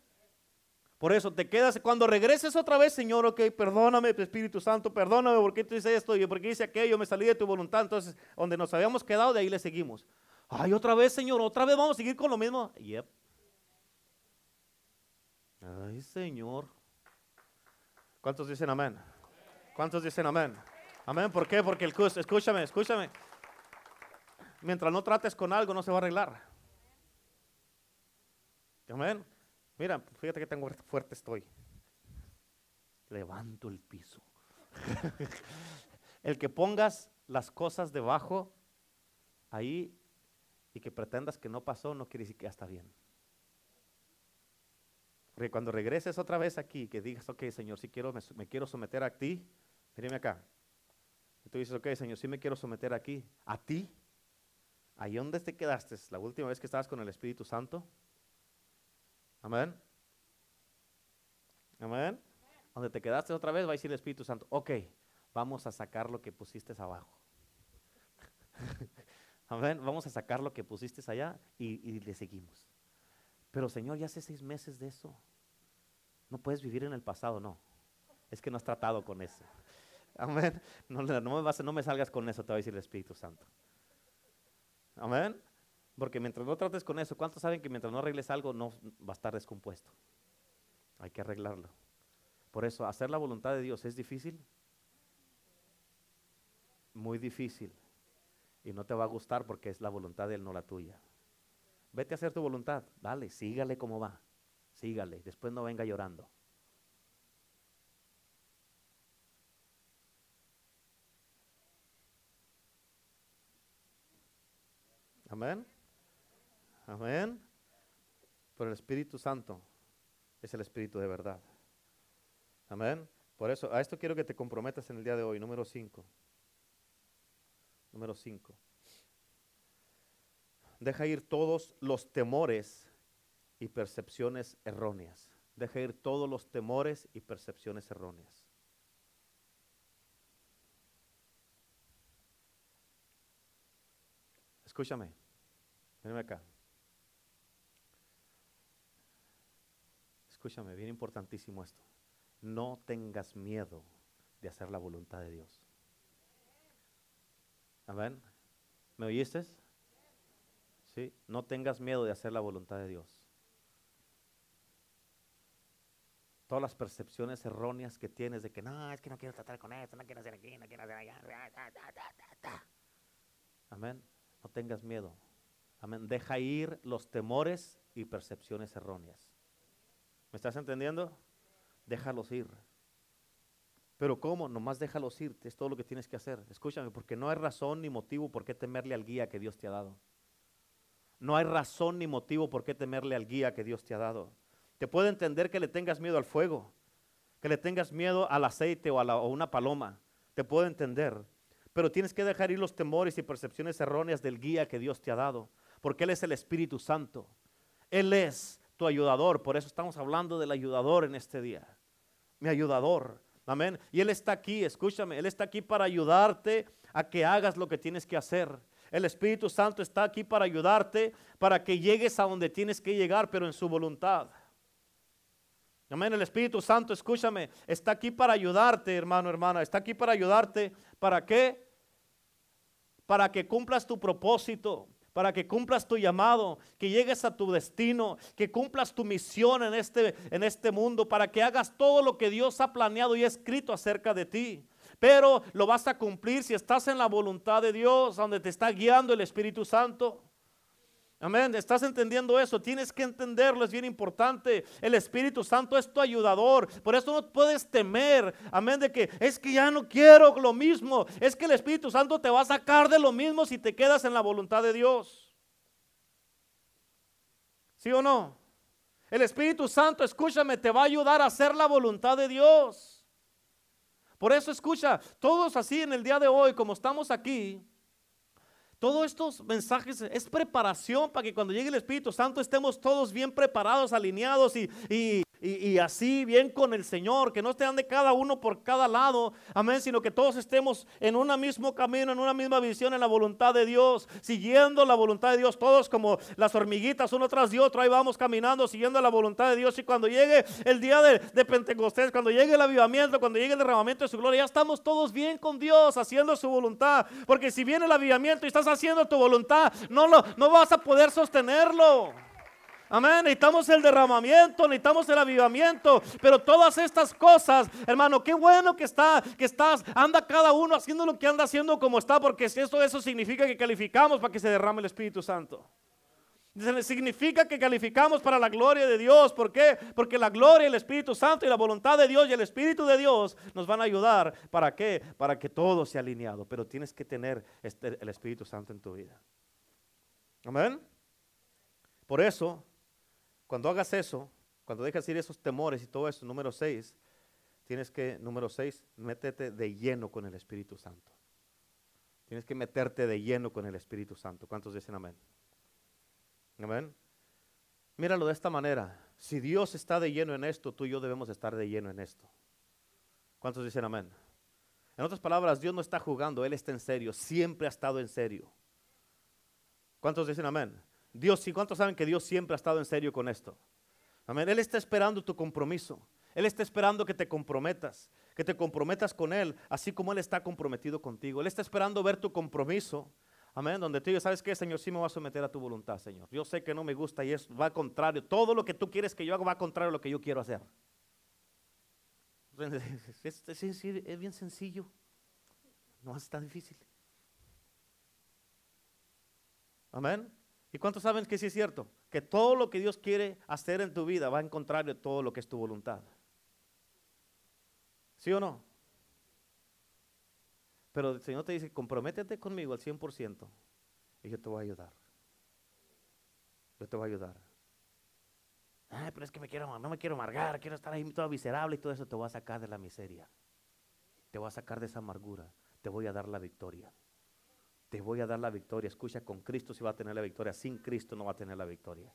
Por eso te quedas, cuando regreses otra vez, Señor, ok, perdóname, Espíritu Santo, perdóname porque tú hice esto y porque hice aquello, me salí de tu voluntad. Entonces, donde nos habíamos quedado, de ahí le seguimos. Ay, otra vez, Señor, otra vez vamos a seguir con lo mismo. Yep. Ay, Señor. ¿Cuántos dicen amén? ¿Cuántos dicen amén? Amén, ¿por qué? Porque el escúchame, escúchame. Mientras no trates con algo, no se va a arreglar. Amén. Mira, fíjate que tan fuerte estoy. Levanto el piso. el que pongas las cosas debajo ahí y que pretendas que no pasó, no quiere decir que ya está bien. Cuando regreses otra vez aquí, que digas, ok, Señor, si quiero, me, quiero someter a ti, míreme acá. Y tú dices, ok, Señor, si me quiero someter aquí, a ti. Ahí donde te quedaste, la última vez que estabas con el Espíritu Santo, Amén. Amén. Donde te quedaste otra vez va a decir el Espíritu Santo, ok, vamos a sacar lo que pusiste abajo. Amén. Vamos a sacar lo que pusiste allá y, le seguimos. Pero Señor, ya hace seis meses de eso. No puedes vivir en el pasado, no. Es que no has tratado con eso. Amén. No, me, no me salgas con eso, te va a decir el Espíritu Santo. Amén. Porque mientras no trates con eso, ¿cuántos saben que mientras no arregles algo no va a estar descompuesto? Hay que arreglarlo. Por eso, hacer la voluntad de Dios es difícil. Muy difícil. Y no te va a gustar porque es la voluntad de Él, no la tuya. Vete a hacer tu voluntad. Dale, sígale como va. Sígale. Después no venga llorando. Amén. Amén. Pero el Espíritu Santo es el Espíritu de verdad. Amén. Por eso, a esto quiero que te comprometas en el día de hoy. Número 5. Número 5. Deja ir todos los temores y percepciones erróneas. Deja ir todos los temores y percepciones erróneas. Escúchame. Venme acá. Escúchame, bien importantísimo esto. No tengas miedo de hacer la voluntad de Dios. Amén. ¿Me oíste? No tengas miedo de hacer la voluntad de Dios. Todas las percepciones erróneas que tienes de que no, es que no quiero tratar con esto, no quiero hacer aquí, no quiero hacer allá. Amén. No tengas miedo. Amén. Deja ir los temores y percepciones erróneas. ¿Me estás entendiendo? Déjalos ir. Pero ¿cómo? Nomás déjalos ir. Es todo lo que tienes que hacer. Escúchame, porque no hay razón ni motivo por qué temerle al guía que Dios te ha dado. No hay razón ni motivo por qué temerle al guía que Dios te ha dado. Te puedo entender que le tengas miedo al fuego, que le tengas miedo al aceite o a, a una paloma. Te puedo entender. Pero tienes que dejar ir los temores y percepciones erróneas del guía que Dios te ha dado, porque Él es el Espíritu Santo. Él es tu ayudador. Por eso estamos hablando del ayudador en este día. Mi ayudador. Amén. Y Él está aquí, escúchame, Él está aquí para ayudarte a que hagas lo que tienes que hacer. El Espíritu Santo está aquí para ayudarte, para que llegues a donde tienes que llegar, pero en su voluntad. Amén. El Espíritu Santo, escúchame, está aquí para ayudarte, hermano, hermana. Está aquí para ayudarte. ¿Para qué? Para que cumplas tu propósito para que cumplas tu llamado, que llegues a tu destino, que cumplas tu misión en este, en este mundo, para que hagas todo lo que Dios ha planeado y escrito acerca de ti. Pero lo vas a cumplir si estás en la voluntad de Dios, donde te está guiando el Espíritu Santo. Amén, ¿estás entendiendo eso? Tienes que entenderlo, es bien importante. El Espíritu Santo es tu ayudador. Por eso no puedes temer, amén, de que es que ya no quiero lo mismo. Es que el Espíritu Santo te va a sacar de lo mismo si te quedas en la voluntad de Dios. ¿Sí o no? El Espíritu Santo, escúchame, te va a ayudar a hacer la voluntad de Dios. Por eso escucha, todos así en el día de hoy, como estamos aquí, todos estos mensajes es preparación para que cuando llegue el Espíritu Santo estemos todos bien preparados, alineados y, y, y, así bien con el Señor, que no estén de cada uno por cada lado, amén, sino que todos estemos en un mismo camino, en una misma visión, en la voluntad de Dios, siguiendo la voluntad de Dios, todos como las hormiguitas, uno tras otro, ahí vamos caminando, siguiendo la voluntad de Dios, y cuando llegue el día de, de Pentecostés, cuando llegue el avivamiento, cuando llegue el derramamiento de su gloria, ya estamos todos bien con Dios, haciendo su voluntad, porque si viene el avivamiento y estás haciendo tu voluntad, no, lo, no vas a poder sostenerlo. Amén. Necesitamos el derramamiento, necesitamos el avivamiento. Pero todas estas cosas, hermano, qué bueno que está, que estás, anda cada uno haciendo lo que anda haciendo como está, porque esto eso significa que calificamos para que se derrame el Espíritu Santo. Significa que calificamos para la gloria de Dios. ¿Por qué? Porque la gloria, el Espíritu Santo y la voluntad de Dios y el Espíritu de Dios nos van a ayudar. ¿Para qué? Para que todo sea alineado. Pero tienes que tener este, el Espíritu Santo en tu vida. Amén. Por eso cuando hagas eso, cuando dejas ir esos temores y todo eso, número seis, tienes que, número seis, métete de lleno con el Espíritu Santo. Tienes que meterte de lleno con el Espíritu Santo. ¿Cuántos dicen amén? Amén. Míralo de esta manera. Si Dios está de lleno en esto, tú y yo debemos estar de lleno en esto. ¿Cuántos dicen amén? En otras palabras, Dios no está jugando, Él está en serio, siempre ha estado en serio. ¿Cuántos dicen amén? Dios, ¿y cuántos saben que Dios siempre ha estado en serio con esto? Amén. Él está esperando tu compromiso. Él está esperando que te comprometas, que te comprometas con Él, así como Él está comprometido contigo. Él está esperando ver tu compromiso. Amén. Donde tú dices, ¿sabes qué, Señor? Sí me voy a someter a tu voluntad, Señor. Yo sé que no me gusta y es, va contrario. Todo lo que tú quieres que yo haga va contrario a lo que yo quiero hacer. Es bien sencillo. No es tan difícil. Amén. ¿Y cuántos saben que sí es cierto? Que todo lo que Dios quiere hacer en tu vida va en contrario de todo lo que es tu voluntad. ¿Sí o no? Pero el Señor te dice, comprométete conmigo al 100% y yo te voy a ayudar. Yo te voy a ayudar. Ay, pero es que me quiero, no me quiero amargar, quiero estar ahí todo miserable y todo eso te voy a sacar de la miseria. Te voy a sacar de esa amargura. Te voy a dar la victoria te voy a dar la victoria. Escucha, con Cristo sí va a tener la victoria, sin Cristo no va a tener la victoria.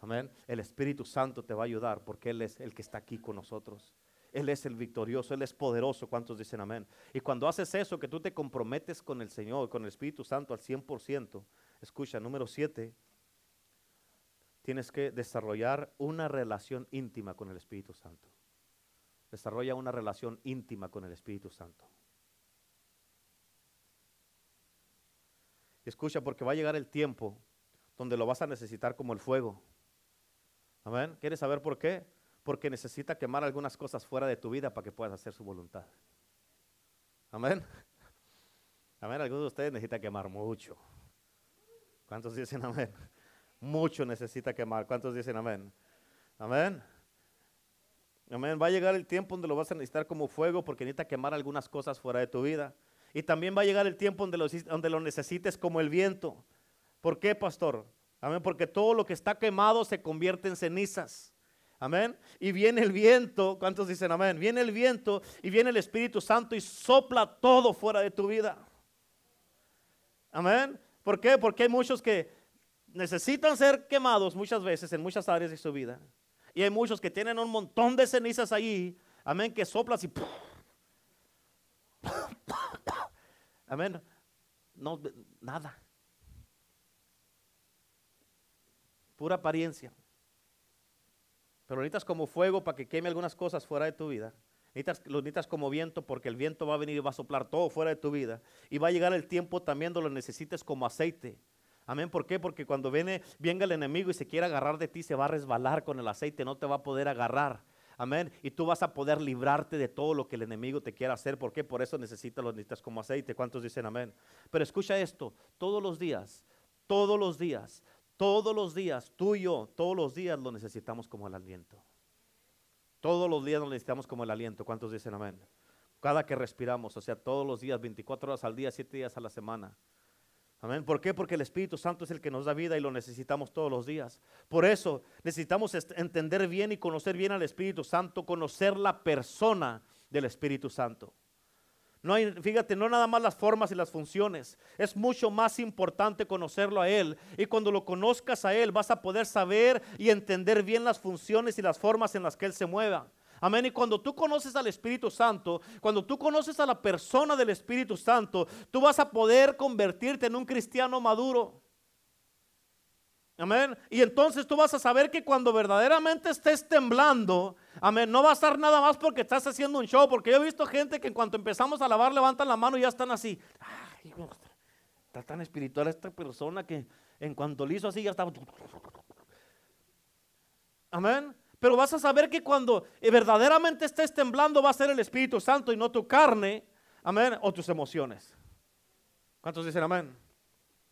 Amén. El Espíritu Santo te va a ayudar porque Él es el que está aquí con nosotros. Él es el victorioso, Él es poderoso. ¿Cuántos dicen amén? Y cuando haces eso, que tú te comprometes con el Señor, con el Espíritu Santo al 100%, escucha, número 7, tienes que desarrollar una relación íntima con el Espíritu Santo. Desarrolla una relación íntima con el Espíritu Santo. Escucha, porque va a llegar el tiempo donde lo vas a necesitar como el fuego. Amén. ¿Quieres saber por qué? Porque necesita quemar algunas cosas fuera de tu vida para que puedas hacer su voluntad. Amén. Amén. Algunos de ustedes necesitan quemar mucho. ¿Cuántos dicen amén? Mucho necesita quemar. ¿Cuántos dicen amén? Amén. Amén. Va a llegar el tiempo donde lo vas a necesitar como fuego porque necesita quemar algunas cosas fuera de tu vida. Y también va a llegar el tiempo donde lo, donde lo necesites como el viento. ¿Por qué, pastor? Amén, porque todo lo que está quemado se convierte en cenizas. Amén. Y viene el viento, ¿cuántos dicen amén? Viene el viento y viene el Espíritu Santo y sopla todo fuera de tu vida. Amén. ¿Por qué? Porque hay muchos que necesitan ser quemados muchas veces en muchas áreas de su vida. Y hay muchos que tienen un montón de cenizas ahí. Amén, que soplas y Amén. No, nada. Pura apariencia. Pero necesitas como fuego para que queme algunas cosas fuera de tu vida. Necesitas, lo necesitas como viento porque el viento va a venir y va a soplar todo fuera de tu vida. Y va a llegar el tiempo también donde lo necesites como aceite. Amén. ¿Por qué? Porque cuando viene, venga el enemigo y se quiere agarrar de ti, se va a resbalar con el aceite, no te va a poder agarrar. Amén. Y tú vas a poder librarte de todo lo que el enemigo te quiera hacer. ¿Por qué? Por eso necesitas los necesitas como aceite. ¿Cuántos dicen amén? Pero escucha esto, todos los días, todos los días, todos los días, tú y yo, todos los días lo necesitamos como el aliento. Todos los días lo necesitamos como el aliento. ¿Cuántos dicen amén? Cada que respiramos, o sea, todos los días, 24 horas al día, 7 días a la semana. Amén. ¿Por qué? Porque el Espíritu Santo es el que nos da vida y lo necesitamos todos los días. Por eso necesitamos entender bien y conocer bien al Espíritu Santo, conocer la persona del Espíritu Santo. No hay, fíjate, no nada más las formas y las funciones. Es mucho más importante conocerlo a Él. Y cuando lo conozcas a Él, vas a poder saber y entender bien las funciones y las formas en las que Él se mueva. Amén. Y cuando tú conoces al Espíritu Santo, cuando tú conoces a la persona del Espíritu Santo, tú vas a poder convertirte en un cristiano maduro. Amén. Y entonces tú vas a saber que cuando verdaderamente estés temblando, amén, no va a estar nada más porque estás haciendo un show. Porque yo he visto gente que en cuanto empezamos a lavar, levantan la mano y ya están así. Ay, está tan espiritual esta persona que en cuanto le hizo así ya estaba. Amén. Pero vas a saber que cuando verdaderamente estés temblando va a ser el Espíritu Santo y no tu carne. Amén. O tus emociones. ¿Cuántos dicen amén?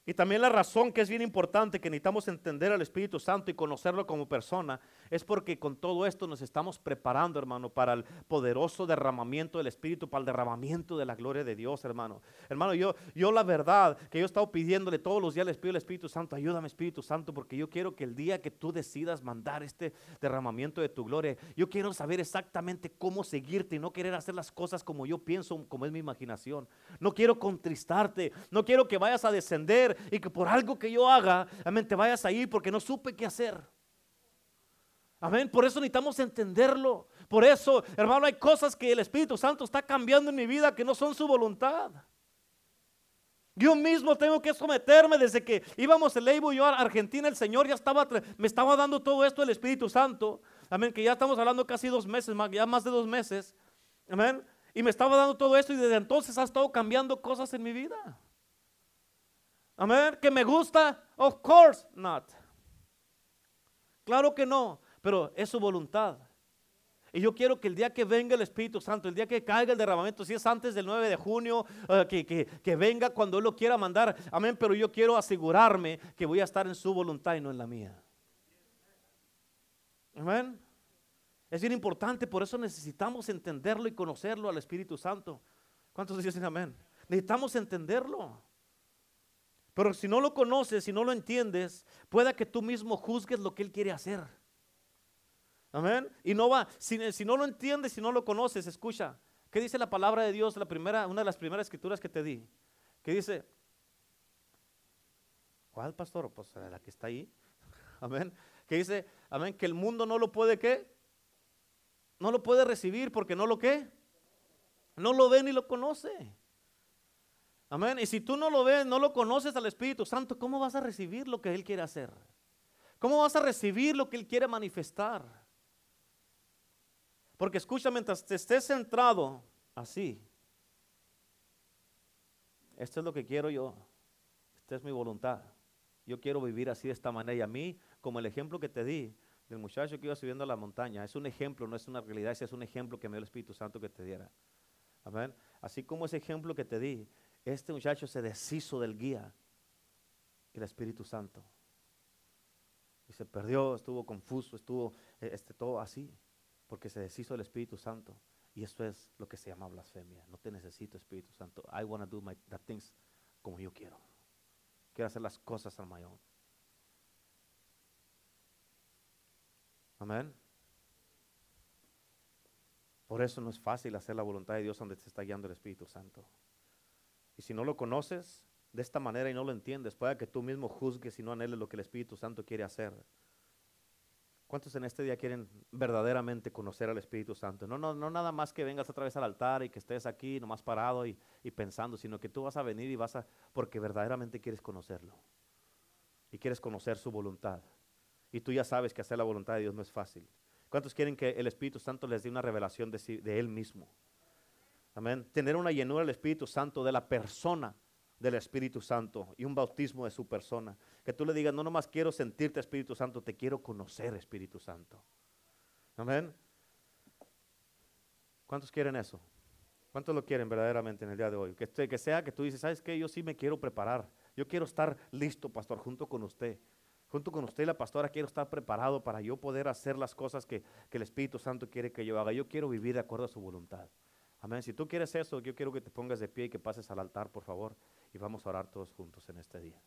Y también la razón que es bien importante que necesitamos entender al Espíritu Santo y conocerlo como persona es porque con todo esto nos estamos preparando, hermano, para el poderoso derramamiento del Espíritu, para el derramamiento de la gloria de Dios, hermano. Hermano, yo, yo la verdad que yo he estado pidiéndole todos los días, les pido al Espíritu Santo, ayúdame Espíritu Santo, porque yo quiero que el día que tú decidas mandar este derramamiento de tu gloria, yo quiero saber exactamente cómo seguirte y no querer hacer las cosas como yo pienso, como es mi imaginación. No quiero contristarte, no quiero que vayas a descender y que por algo que yo haga, amén, te vayas a ir porque no supe qué hacer. Amén, por eso necesitamos entenderlo. Por eso, hermano, hay cosas que el Espíritu Santo está cambiando en mi vida que no son su voluntad. Yo mismo tengo que someterme desde que íbamos el Eibo y yo a Argentina, el Señor ya estaba, me estaba dando todo esto el Espíritu Santo. Amén, que ya estamos hablando casi dos meses, ya más de dos meses. Amén. Y me estaba dando todo esto y desde entonces ha estado cambiando cosas en mi vida. Amén. ¿Que me gusta? Of course not. Claro que no, pero es su voluntad. Y yo quiero que el día que venga el Espíritu Santo, el día que caiga el derramamiento, si es antes del 9 de junio, eh, que, que, venga cuando Él lo quiera mandar, amén, pero yo quiero asegurarme que voy a estar en su voluntad y no en la mía. Amén. Es bien importante, por eso necesitamos entenderlo y conocerlo al Espíritu Santo. ¿Cuántos dicen amén? Necesitamos entenderlo. Pero si no lo conoces, si no lo entiendes, pueda que tú mismo juzgues lo que Él quiere hacer. Amén. Y no va, si, no lo entiendes, si no lo conoces, escucha. ¿Qué dice la palabra de Dios? La primera, una de las primeras escrituras que te di. Que dice, ¿cuál pastor? Pues la que está ahí. Amén. Que dice, amén, que el mundo no lo puede qué? No lo puede recibir porque no lo qué? No lo ve ni lo conoce. Amén. Y si tú no lo ves, no lo conoces al Espíritu Santo, ¿cómo vas a recibir lo que Él quiere hacer? ¿Cómo vas a recibir lo que Él quiere manifestar? Porque escucha, mientras te estés centrado así, esto es lo que quiero yo, esta es mi voluntad. Yo quiero vivir así de esta manera. Y a mí, como el ejemplo que te di del muchacho que iba subiendo a la montaña, es un ejemplo, no es una realidad, es un ejemplo que me dio el Espíritu Santo que te diera. Amén. Así como ese ejemplo que te di, este muchacho se deshizo del guía, el Espíritu Santo. Y se perdió, estuvo confuso, estuvo eh, este, todo así, porque se deshizo del Espíritu Santo. Y eso es lo que se llama blasfemia. No te necesito, Espíritu Santo. I want to do my, the things como yo quiero. Quiero hacer las cosas a my own. Amén. Por eso no es fácil hacer la voluntad de Dios donde te está guiando el Espíritu Santo. Y si no lo conoces de esta manera y no lo entiendes, puede que tú mismo juzgues y no anheles lo que el Espíritu Santo quiere hacer. ¿Cuántos en este día quieren verdaderamente conocer al Espíritu Santo? No, no, no nada más que vengas otra vez al altar y que estés aquí nomás parado y, y pensando, sino que tú vas a venir y vas a, porque verdaderamente quieres conocerlo. Y quieres conocer su voluntad. Y tú ya sabes que hacer la voluntad de Dios no es fácil. ¿Cuántos quieren que el Espíritu Santo les dé una revelación de, de Él mismo? Amén. Tener una llenura del Espíritu Santo, de la persona del Espíritu Santo y un bautismo de su persona. Que tú le digas, no nomás quiero sentirte Espíritu Santo, te quiero conocer Espíritu Santo. Amén. ¿Cuántos quieren eso? ¿Cuántos lo quieren verdaderamente en el día de hoy? Que, que sea que tú dices, ¿sabes qué? Yo sí me quiero preparar. Yo quiero estar listo, pastor, junto con usted. Junto con usted y la pastora quiero estar preparado para yo poder hacer las cosas que, que el Espíritu Santo quiere que yo haga. Yo quiero vivir de acuerdo a su voluntad. Amén. Si tú quieres eso, yo quiero que te pongas de pie y que pases al altar, por favor, y vamos a orar todos juntos en este día.